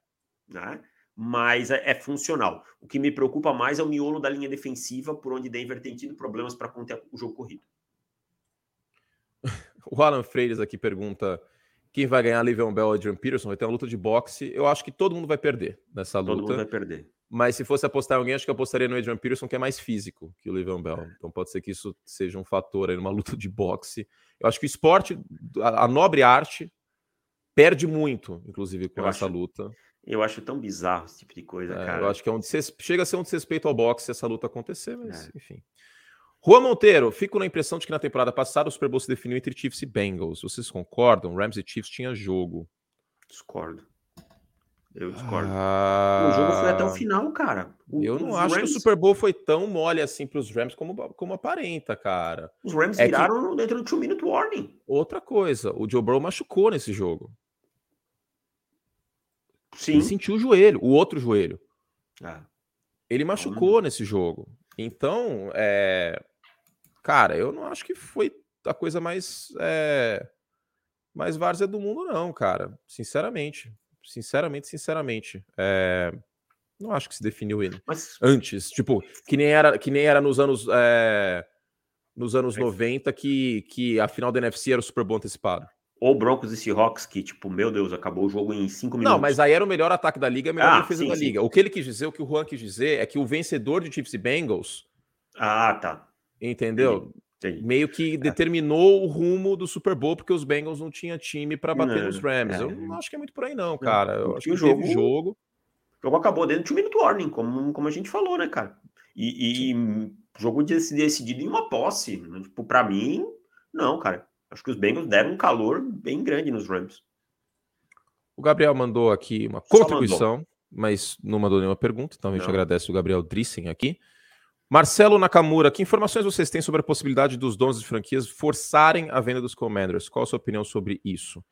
né? Mas é, é funcional. O que me preocupa mais é o miolo da linha defensiva, por onde Denver tem tido problemas para conter o jogo corrido. o Alan Freires aqui pergunta quem vai ganhar, Livion Bell ou Adrian Peterson, vai ter uma luta de boxe. Eu acho que todo mundo vai perder nessa luta. Todo mundo vai perder. Mas se fosse apostar em alguém, acho que eu apostaria no Adrian Peterson, que é mais físico que o Livion Bell. É. Então pode ser que isso seja um fator aí numa luta de boxe. Eu acho que o esporte, a, a nobre arte, perde muito, inclusive, com eu essa acho, luta. Eu acho tão bizarro esse tipo de coisa, é, cara. Eu acho que é um chega a ser um desrespeito ao boxe se essa luta acontecer, mas é. enfim. Juan Monteiro, fico na impressão de que na temporada passada o Super Bowl se definiu entre Chiefs e Bengals. Vocês concordam? Rams e Chiefs tinha jogo. Discordo. Eu discordo. Ah... O jogo foi até o final, cara. O, eu não acho Rams... que o Super Bowl foi tão mole assim para os Rams como, como aparenta, cara. Os Rams é viraram que... dentro do two minute warning. Outra coisa, o Joe Burrow machucou nesse jogo. Sim. Ele sentiu o joelho, o outro joelho. Ah. Ele machucou nesse jogo. Então, é... Cara, eu não acho que foi a coisa mais é, mais várzea do mundo, não, cara. Sinceramente. Sinceramente, sinceramente. É, não acho que se definiu ele. Mas... Antes, tipo, que nem era, que nem era nos anos. É, nos anos 90 que, que a final da NFC era o Super Bowl antecipado. Ou Broncos e Seahawks, que, tipo, meu Deus, acabou o jogo em cinco minutos. Não, mas aí era o melhor ataque da liga, a melhor ah, defesa sim, da sim. liga. O que ele quis dizer, o que o Juan quis dizer, é que o vencedor de Chiefs e Bengals. Ah, tá. Entendeu? Entendi. Meio que é. determinou o rumo do Super Bowl, porque os Bengals não tinham time para bater não, nos Rams. É. Eu não acho que é muito por aí, não, cara. Eu acho que o jogo, jogo. O jogo acabou dentro de um minuto warning, como, como a gente falou, né, cara? E, e jogo decidido em uma posse. Né? Tipo, para mim, não, cara. Acho que os Bengals deram um calor bem grande nos Rams. O Gabriel mandou aqui uma contribuição, mas não mandou nenhuma pergunta, então a gente não. agradece o Gabriel Drissen aqui. Marcelo Nakamura, que informações vocês têm sobre a possibilidade dos donos de franquias forçarem a venda dos Commanders? Qual a sua opinião sobre isso?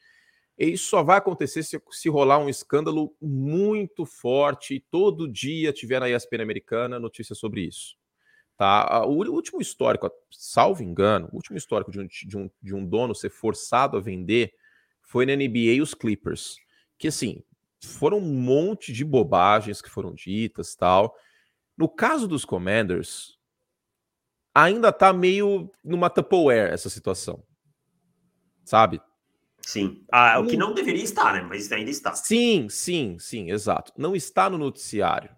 E isso só vai acontecer se, se rolar um escândalo muito forte e todo dia tiver na ESPN americana notícia sobre isso. Tá? O último histórico, salvo engano, o último histórico de um, de um, de um dono ser forçado a vender foi na NBA os Clippers. Que assim, foram um monte de bobagens que foram ditas tal. No caso dos Commanders, ainda tá meio numa Tupperware essa situação. Sabe? Sim. Ah, o que não deveria estar, né? Mas ainda está. Sim, sim, sim, exato. Não está no noticiário.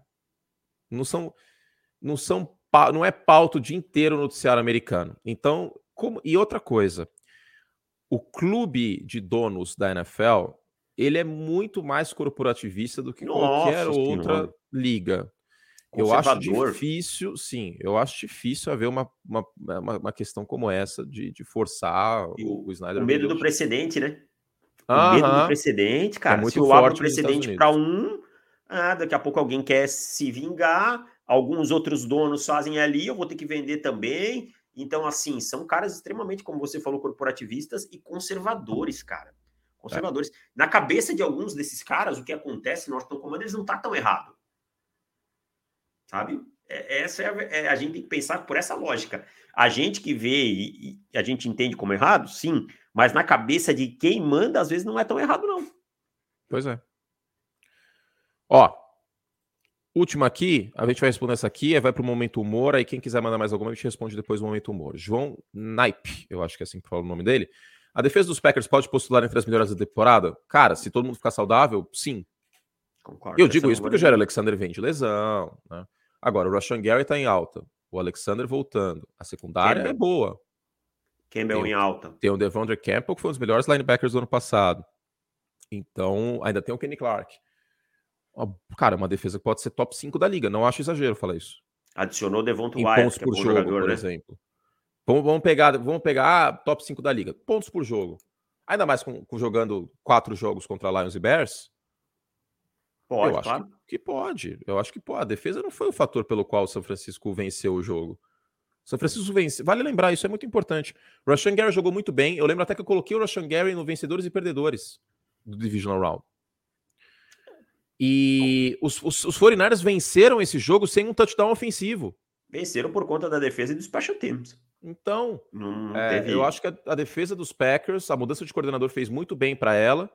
Não são, não são, não é pauta o dia inteiro no noticiário americano. Então, como e outra coisa, o clube de donos da NFL, ele é muito mais corporativista do que Nossa, qualquer outra liga. Eu acho difícil, sim, eu acho difícil haver uma, uma, uma, uma questão como essa de, de forçar o, o Snyder. O medo do precedente, né? O -huh. medo do precedente, é cara. É muito Se eu abro o precedente para um, ah, daqui a pouco alguém quer se vingar, alguns outros donos fazem ali, eu vou ter que vender também. Então, assim, são caras extremamente, como você falou, corporativistas e conservadores, cara. Conservadores. É. Na cabeça de alguns desses caras, o que acontece no Washington Commanders eles não tá tão errado sabe? É, essa é a, é a, gente tem que pensar por essa lógica. A gente que vê e, e, a gente entende como errado, sim, mas na cabeça de quem manda, às vezes não é tão errado, não. Pois é. Ó, última aqui, a gente vai responder essa aqui, vai para o Momento Humor, aí quem quiser mandar mais alguma, a gente responde depois do Momento Humor. João Naipe, eu acho que é assim que fala o nome dele. A defesa dos Packers pode postular entre as melhores da temporada? Cara, se todo mundo ficar saudável, sim. Concordo. Eu digo isso porque o Jair Alexander vem de lesão, né? Agora, o Rashan Gary está em alta. O Alexander voltando. A secundária Campbell. é boa. Campbell tem, em alta. Tem o Devondre Campbell, que foi um dos melhores linebackers do ano passado. Então, ainda tem o Kenny Clark. Cara, uma defesa que pode ser top 5 da liga. Não acho exagero falar isso. Adicionou Devonta Wyatt, pontos por é jogo, jogador, por né? exemplo. Vamos, vamos, pegar, vamos pegar ah, top 5 da liga. Pontos por jogo. Ainda mais com, com jogando quatro jogos contra Lions e Bears. Pode, eu acho claro. que, que, pode. Eu acho que pode. A defesa não foi o fator pelo qual o São Francisco venceu o jogo. São Francisco venceu. Vale lembrar, isso é muito importante. O Rashan Gary jogou muito bem. Eu lembro até que eu coloquei o Rashan Gary no vencedores e perdedores do Divisional Round. E os, os, os 49ers venceram esse jogo sem um touchdown ofensivo. Venceram por conta da defesa e dos special teams. Então, é, teve... eu acho que a, a defesa dos Packers, a mudança de coordenador fez muito bem para ela.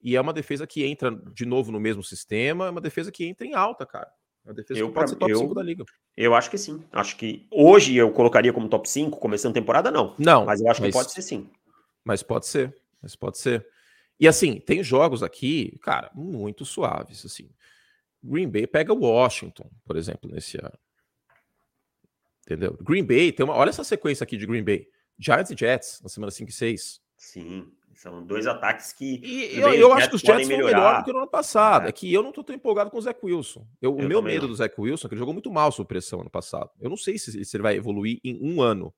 E é uma defesa que entra de novo no mesmo sistema, é uma defesa que entra em alta, cara. É uma defesa eu, que pode ser top eu, 5 da liga. Eu acho que sim. Acho que hoje eu colocaria como top 5, começando a temporada, não. Não. Mas eu acho mas, que pode ser sim. Mas pode ser. Mas pode ser. E assim, tem jogos aqui, cara, muito suaves. Assim. Green Bay pega Washington, por exemplo, nesse ano. Entendeu? Green Bay tem uma. Olha essa sequência aqui de Green Bay. Giants e Jets na semana 5 e 6. Sim. São dois ataques que. E eu, eu acho que os Jets foram melhor do que no ano passado. É. é que eu não estou tão empolgado com o Zach Wilson. Eu, eu o meu medo não. do Zach Wilson é que ele jogou muito mal sob pressão ano passado. Eu não sei se, se ele vai evoluir em um ano.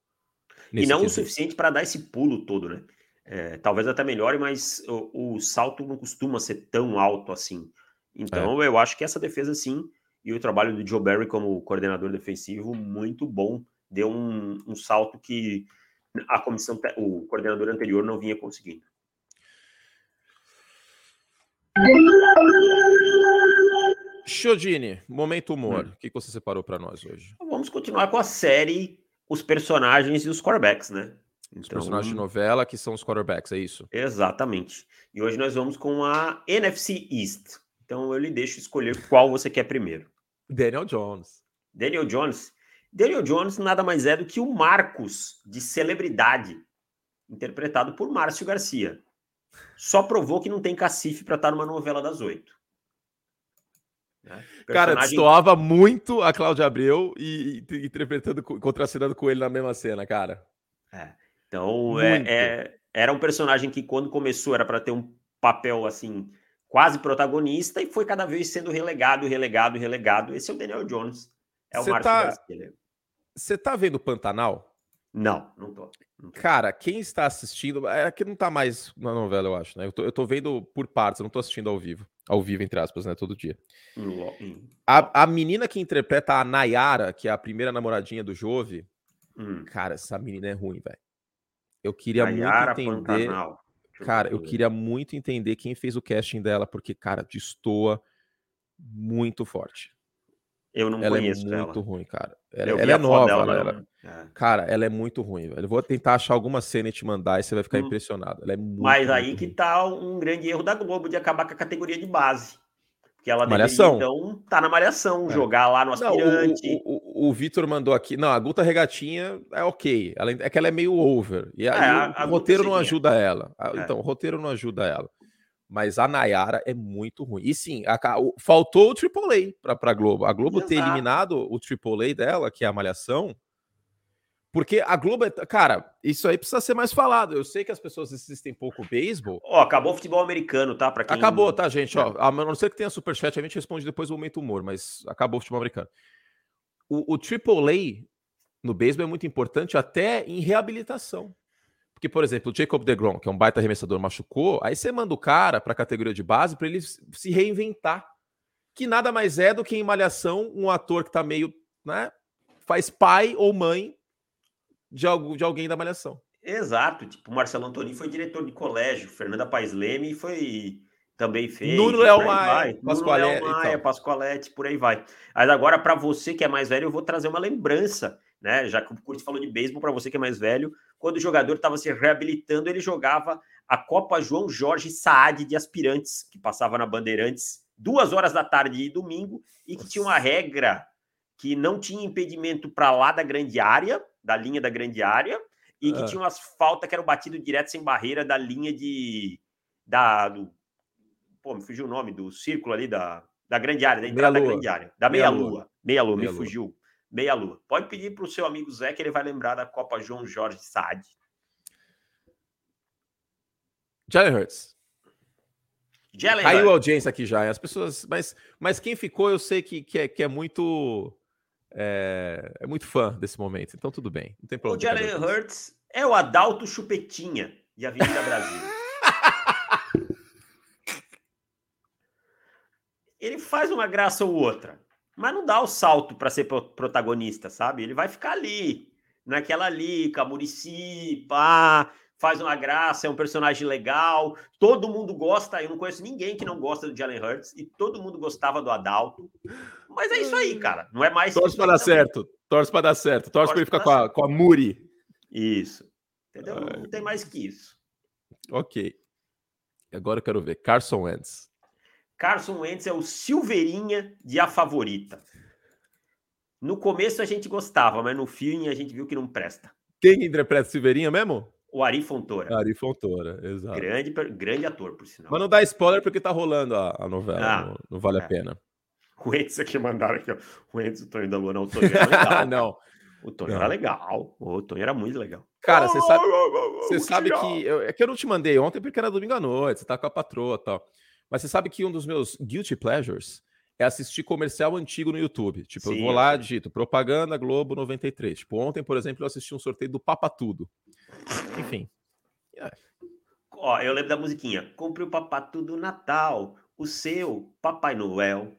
E não o suficiente para dar esse pulo todo, né? É, talvez até melhore, mas o, o, salto não costuma ser tão alto assim. Então é. eu acho que essa defesa sim, e o trabalho do Joe Barry como coordenador defensivo, muito bom. Deu um, um salto que a comissão, o coordenador anterior não vinha conseguindo. Chodini, momento humor. Hum. O que você separou para nós hoje? Vamos continuar com a série Os Personagens e os Quarterbacks, né? Os então, personagens de novela que são os quarterbacks, é isso? Exatamente. E hoje nós vamos com a NFC East. Então eu lhe deixo escolher qual você quer primeiro. Daniel Jones. Daniel Jones. Daniel Jones nada mais é do que o Marcos de celebridade, interpretado por Márcio Garcia. Só provou que não tem cacife para estar numa novela das oito. Né? Personagem... Cara, destoava muito a Cláudia Abreu e, e interpretando, contracenando com ele na mesma cena, cara. É. Então, é, é, era um personagem que quando começou era para ter um papel assim, quase protagonista e foi cada vez sendo relegado, relegado, relegado. Esse é o Daniel Jones É o Márcio tá... Você tá vendo Pantanal? Não, não tô, não tô. Cara, quem está assistindo. É que não tá mais na novela, eu acho, né? Eu tô, eu tô vendo por partes, eu não tô assistindo ao vivo. Ao vivo, entre aspas, né? Todo dia. A, a menina que interpreta a Nayara, que é a primeira namoradinha do Jove, hum. cara, essa menina é ruim, velho. Eu queria Nayara muito entender. Pantanal. Cara, eu queria muito entender quem fez o casting dela, porque, cara, destoa muito forte. Eu não ela é conheço é muito ela. ruim, cara. Ela, ela é nova, dela, ela, é. Cara, ela é muito ruim, velho. Eu vou tentar achar alguma cena e te mandar e você vai ficar hum. impressionado. Ela é muito, Mas aí que tá um grande erro da Globo de acabar com a categoria de base. Porque ela malhação. deveria, então, tá na malhação, é. jogar lá no aspirante. Não, o, o, o Vitor mandou aqui. Não, a Guta Regatinha é ok. Ela, é que ela é meio over. E, é, a, o, a roteiro não ajuda ela. É. Então, o roteiro não ajuda ela. Mas a Nayara é muito ruim. E sim, a, o, faltou o AAA para a Globo. A Globo Exato. ter eliminado o AAA dela, que é a Malhação, porque a Globo, é, cara, isso aí precisa ser mais falado. Eu sei que as pessoas assistem pouco beisebol. Ó, acabou o futebol americano, tá? Para quem... Acabou, tá, gente? Ó, a não ser que tenha superchat, a gente responde depois do momento humor, mas acabou o futebol americano. O, o AAA no beisebol é muito importante até em reabilitação. Porque, por exemplo, o Jacob DeGrom, que é um baita arremessador, machucou, aí você manda o cara para a categoria de base para ele se reinventar. Que nada mais é do que em Malhação, um ator que tá meio, né, faz pai ou mãe de, algo, de alguém da Malhação. Exato, tipo, o Marcelo Antoni foi diretor de colégio, Fernanda Paes Leme foi também fez. Nuno Léo Maia, Pascoalete, Maia, então. Pascoalete, por aí vai. Mas agora, para você que é mais velho, eu vou trazer uma lembrança, né? Já que o Curto falou de beisebol, para você que é mais velho, quando o jogador estava se reabilitando, ele jogava a Copa João Jorge Saad de aspirantes, que passava na Bandeirantes duas horas da tarde de domingo, e que tinha uma regra que não tinha impedimento para lá da grande área, da linha da grande área, e que ah. tinha umas faltas que eram batido direto sem barreira da linha de. Da, do, pô, me fugiu o nome do círculo ali da, da grande área, da entrada da grande área. Da meia-lua. Meia-lua, meia me fugiu meia-lua. Pode pedir para o seu amigo Zé que ele vai lembrar da Copa João Jorge Saad. Jalen Hurts. Jalen Caiu a audiência aqui já, as pessoas. Mas, mas quem ficou, eu sei que, que, é, que é muito. É, é muito fã desse momento, então tudo bem. Não tem problema. O Jalen Hurts é o Adalto Chupetinha de Avenida Brasil. ele faz uma graça ou outra mas não dá o salto para ser protagonista, sabe? Ele vai ficar ali, naquela ali, Camurici, pá, faz uma graça, é um personagem legal, todo mundo gosta, eu não conheço ninguém que não gosta do Jalen Hurts, e todo mundo gostava do Adalto. Mas é isso aí, cara, não é mais... Torce para dar certo, torce para dar certo, torce para ele ficar com a, com a Muri. Isso, entendeu? Não tem mais que isso. Ok. Agora eu quero ver, Carson Wentz. Carson Wentz é o Silveirinha de A Favorita. No começo a gente gostava, mas no fim a gente viu que não presta. Quem interpreta Silveirinha mesmo? O Ari Fontoura. Ari Fontoura, exato. Grande, grande ator, por sinal. Mas não dá spoiler porque tá rolando a, a novela, ah, não, não, vale é. a pena. O Wentz aqui mandaram aqui, ó. O Wentz, o Tonho da Lua, não, o Tonho era legal. não. O Tonho não. era legal. O Tonho era muito legal. Cara, você sabe, você sabe que... Eu, é que eu não te mandei ontem porque era domingo à noite, você tá com a patroa e tal. Mas você sabe que um dos meus guilty pleasures é assistir comercial antigo no YouTube. Tipo, Sim, eu vou lá, digito propaganda Globo 93. Tipo, ontem, por exemplo, eu assisti um sorteio do Papa Tudo. Enfim. É. Ó, eu lembro da musiquinha. Compre o Papa Tudo Natal, o seu Papai Noel.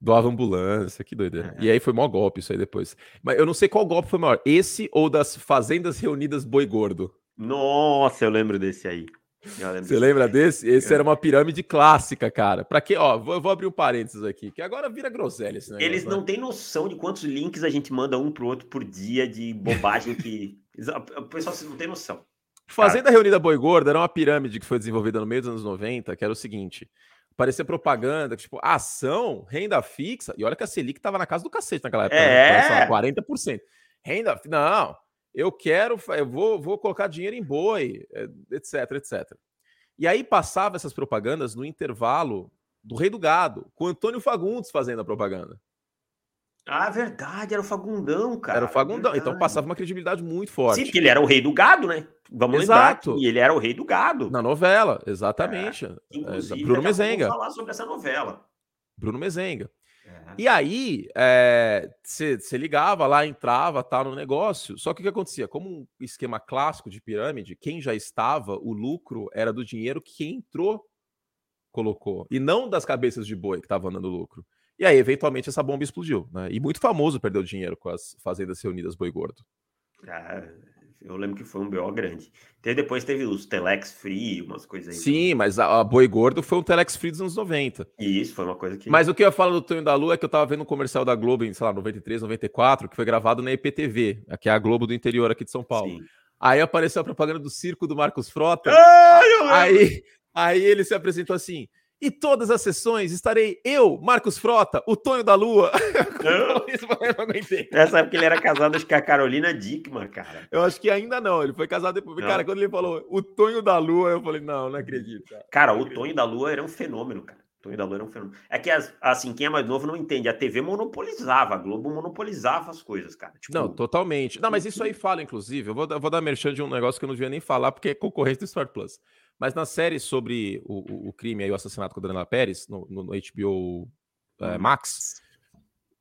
Doava ambulância, que doideira. É. E aí foi maior golpe isso aí depois. Mas eu não sei qual golpe foi maior. Esse ou das Fazendas Reunidas Boi Gordo? Nossa, eu lembro desse aí. Você lembra desse? Esse era uma pirâmide clássica, cara. Para que, ó, vou, vou, abrir um parênteses aqui, que agora vira groselha esse negócio, Eles né? não né? têm noção de quantos links a gente manda um pro outro por dia de bobagem que o pessoal não tem noção. Fazenda cara. Reunida Boi Gorda era uma pirâmide que foi desenvolvida no meio dos anos 90, que era o seguinte: parecia propaganda, tipo, ação, renda fixa, e olha que a Selic tava na casa do cacete naquela época, é. né? 40%. Renda, não, eu quero, eu vou, vou colocar dinheiro em boi, etc, etc. E aí passava essas propagandas no intervalo do Rei do Gado, com Antônio Fagundes fazendo a propaganda. Ah, verdade, era o Fagundão, cara. Era o Fagundão, verdade. então passava uma credibilidade muito forte. Sim, porque ele era o rei do gado, né? Vamos Exato. lembrar que ele era o rei do gado. Na novela, exatamente. É, inclusive, Bruno Mezenga. Vamos falar sobre essa novela. Bruno Mezenga. E aí, você é, ligava lá, entrava, tá no negócio. Só que o que acontecia? Como um esquema clássico de pirâmide, quem já estava, o lucro era do dinheiro que quem entrou colocou. E não das cabeças de boi que estavam dando lucro. E aí, eventualmente, essa bomba explodiu. Né? E muito famoso perdeu dinheiro com as fazendas reunidas boi gordo. Ah, eu lembro que foi um BO grande. Até depois teve os Telex Free, umas coisas aí. Sim, mas a, a Boi Gordo foi um Telex Free dos anos 90. E isso foi uma coisa que. Mas o que eu ia falar do Tonho da Lua é que eu tava vendo um comercial da Globo em, sei lá, 93, 94, que foi gravado na EPTV, que é a Globo do interior aqui de São Paulo. Sim. Aí apareceu a propaganda do circo do Marcos Frota. aí, aí ele se apresentou assim. E todas as sessões estarei eu, Marcos Frota, o Tonho da Lua. Nessa época ele era casado acho que com a Carolina Dickman, cara. Eu acho que ainda não, ele foi casado depois. Não. Cara, quando ele falou o Tonho da Lua, eu falei, não, não acredito. Cara, cara o Tonho da Lua era um fenômeno, cara. O Tonho da Lua era um fenômeno. É que, assim, quem é mais novo não entende. A TV monopolizava, a Globo monopolizava as coisas, cara. Tipo... Não, totalmente. Não, mas isso aí fala, inclusive. Eu vou, eu vou dar merchan de um negócio que eu não devia nem falar, porque é concorrente do Sport Plus. Mas na série sobre o, o, crime e o assassinato com a Daniela Pérez, no, no, no HBO é, uhum. Max,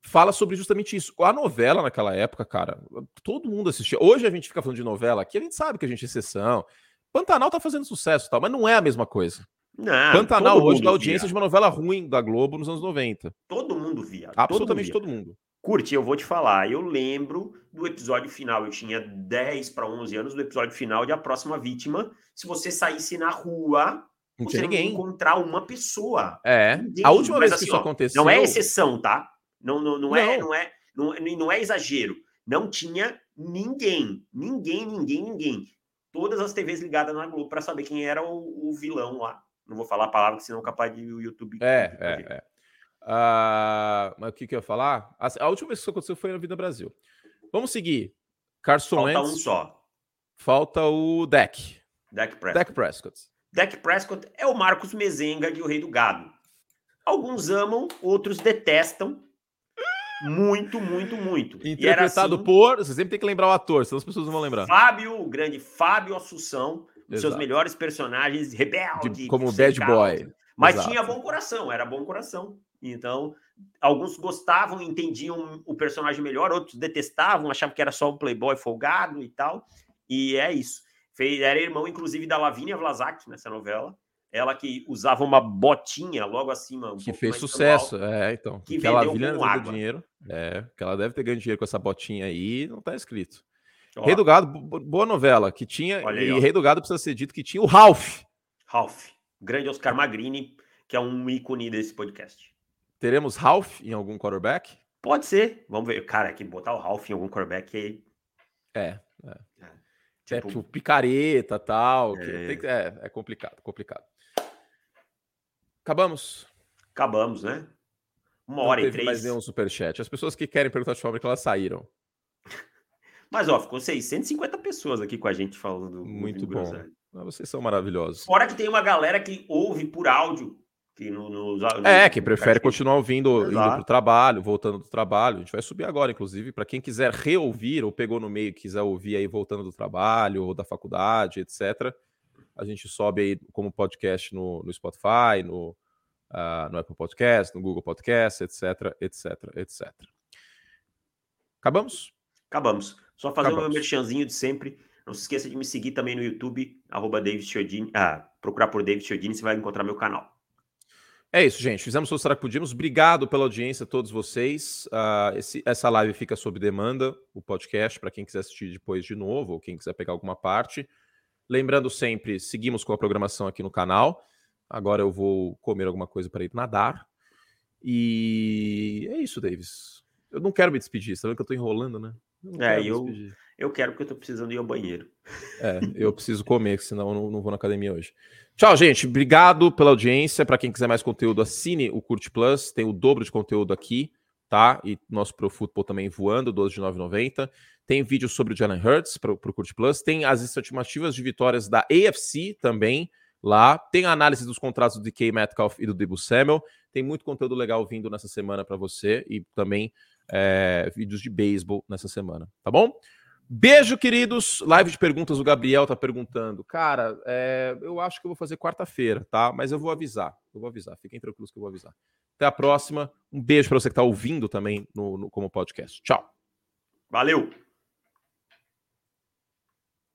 fala sobre justamente isso. A novela naquela época, cara, todo mundo assistia. Hoje a gente fica falando de novela aqui, a gente sabe que a gente é exceção. Pantanal tá fazendo sucesso tal, mas não é a mesma coisa. Não, Pantanal hoje dá audiência via. de uma novela ruim da Globo nos anos 90. Todo mundo via. Absolutamente todo. Todo mundo. Curti, eu vou te falar. Eu lembro do episódio final. Eu tinha 10 para 11 anos do episódio final de A Próxima Vítima. Se você saísse na rua, não você não ninguém. encontrar uma pessoa. É. Ninguém. A última Mas, vez assim, que isso ó, aconteceu. Não é exceção, tá? Não, não, não, não. É, não, é, não, não é exagero. Não tinha ninguém. Ninguém, ninguém, ninguém. Todas as TVs ligadas na Globo para saber quem era o, o, vilão lá. Não vou falar a palavra, senão é capaz de o YouTube. É, é, é. Uh, mas o que, que eu ia falar? A, a, última vez que isso aconteceu foi na Vida Brasil. Vamos seguir. Carson Falta Wentz, um só. Falta o Deck. Deck Prescott. Deck Prescott. Deck Prescott é o Marcos Mezenga de O Rei do Gado. Alguns amam, outros detestam. Muito, muito, muito. Interpretado assim, por. Você sempre tem que lembrar o ator, senão as pessoas não vão lembrar. Fábio, o grande Fábio Assunção, um seus melhores personagens, rebelde. De, como Bad Boy. Mas Exato. tinha bom coração, era bom coração. Então, alguns gostavam, entendiam o personagem melhor, outros detestavam, achavam que era só um playboy folgado e tal. E é isso. Era irmão, inclusive, da Lavínia Vlasak nessa novela. Ela que usava uma botinha logo acima. Um que fez sucesso, alto, é, então. Que, que a Lavínia deu dinheiro. É, que ela deve ter ganho dinheiro com essa botinha aí, não tá escrito. Ó, Rei do Gado, boa novela, que tinha. Aí, e ó. Rei do Gado precisa ser dito que tinha o Ralph. Ralph, grande Oscar Magrini, que é um ícone desse podcast. Teremos Ralph em algum quarterback? Pode ser. Vamos ver. Cara, é que botar o Ralph em algum quarterback aí. É. É, é. é tipo, tipo picareta tal. É... Que, é, é complicado, complicado. Acabamos? Acabamos, né? Uma hora Não e três. mais nenhum superchat. As pessoas que querem perguntar de fábrica, elas saíram. Mas, ó, ficou 650 pessoas aqui com a gente falando. Muito bom. Vocês são maravilhosos. Fora que tem uma galera que ouve por áudio que no, é, que prefere continuar ouvindo, Exato. indo para o trabalho, voltando do trabalho. A gente vai subir agora, inclusive, para quem quiser reouvir ou pegou no meio quiser ouvir aí voltando do trabalho ou da faculdade, etc. A gente sobe aí como podcast no, no Spotify, no, uh, no Apple Podcast, no Google Podcast, etc, etc, etc. Acabamos? Acabamos. Só fazer Acabamos. o meu merchanzinho de sempre. Não se esqueça de me seguir também no YouTube, arroba David Chiodini. Ah, procurar por David Chiodini, você vai encontrar meu canal. É isso, gente. Fizemos o que podíamos. Obrigado pela audiência todos vocês. Uh, esse, essa live fica sob demanda, o podcast, para quem quiser assistir depois de novo, ou quem quiser pegar alguma parte. Lembrando sempre, seguimos com a programação aqui no canal. Agora eu vou comer alguma coisa para ir nadar. E é isso, Davis. Eu não quero me despedir, sabe que eu estou enrolando, né? Eu é, eu, eu quero porque eu estou precisando ir ao banheiro. É, eu preciso comer, senão eu não, não vou na academia hoje. Tchau, gente. Obrigado pela audiência. Para quem quiser mais conteúdo, assine o Curte Plus. Tem o dobro de conteúdo aqui, tá? E nosso Pro Football também voando, 12 de 9,90. Tem vídeo sobre o Jalen Hurts para o Curte Plus. Tem as estimativas de vitórias da AFC também lá. Tem a análise dos contratos do DK Metcalf e do Debo Samuel. Tem muito conteúdo legal vindo nessa semana para você e também é, vídeos de beisebol nessa semana, tá bom? Beijo, queridos. Live de perguntas, o Gabriel tá perguntando. Cara, é, eu acho que eu vou fazer quarta-feira, tá? Mas eu vou avisar. Eu vou avisar. Fiquem tranquilos que eu vou avisar. Até a próxima. Um beijo para você que tá ouvindo também no, no como podcast. Tchau. Valeu.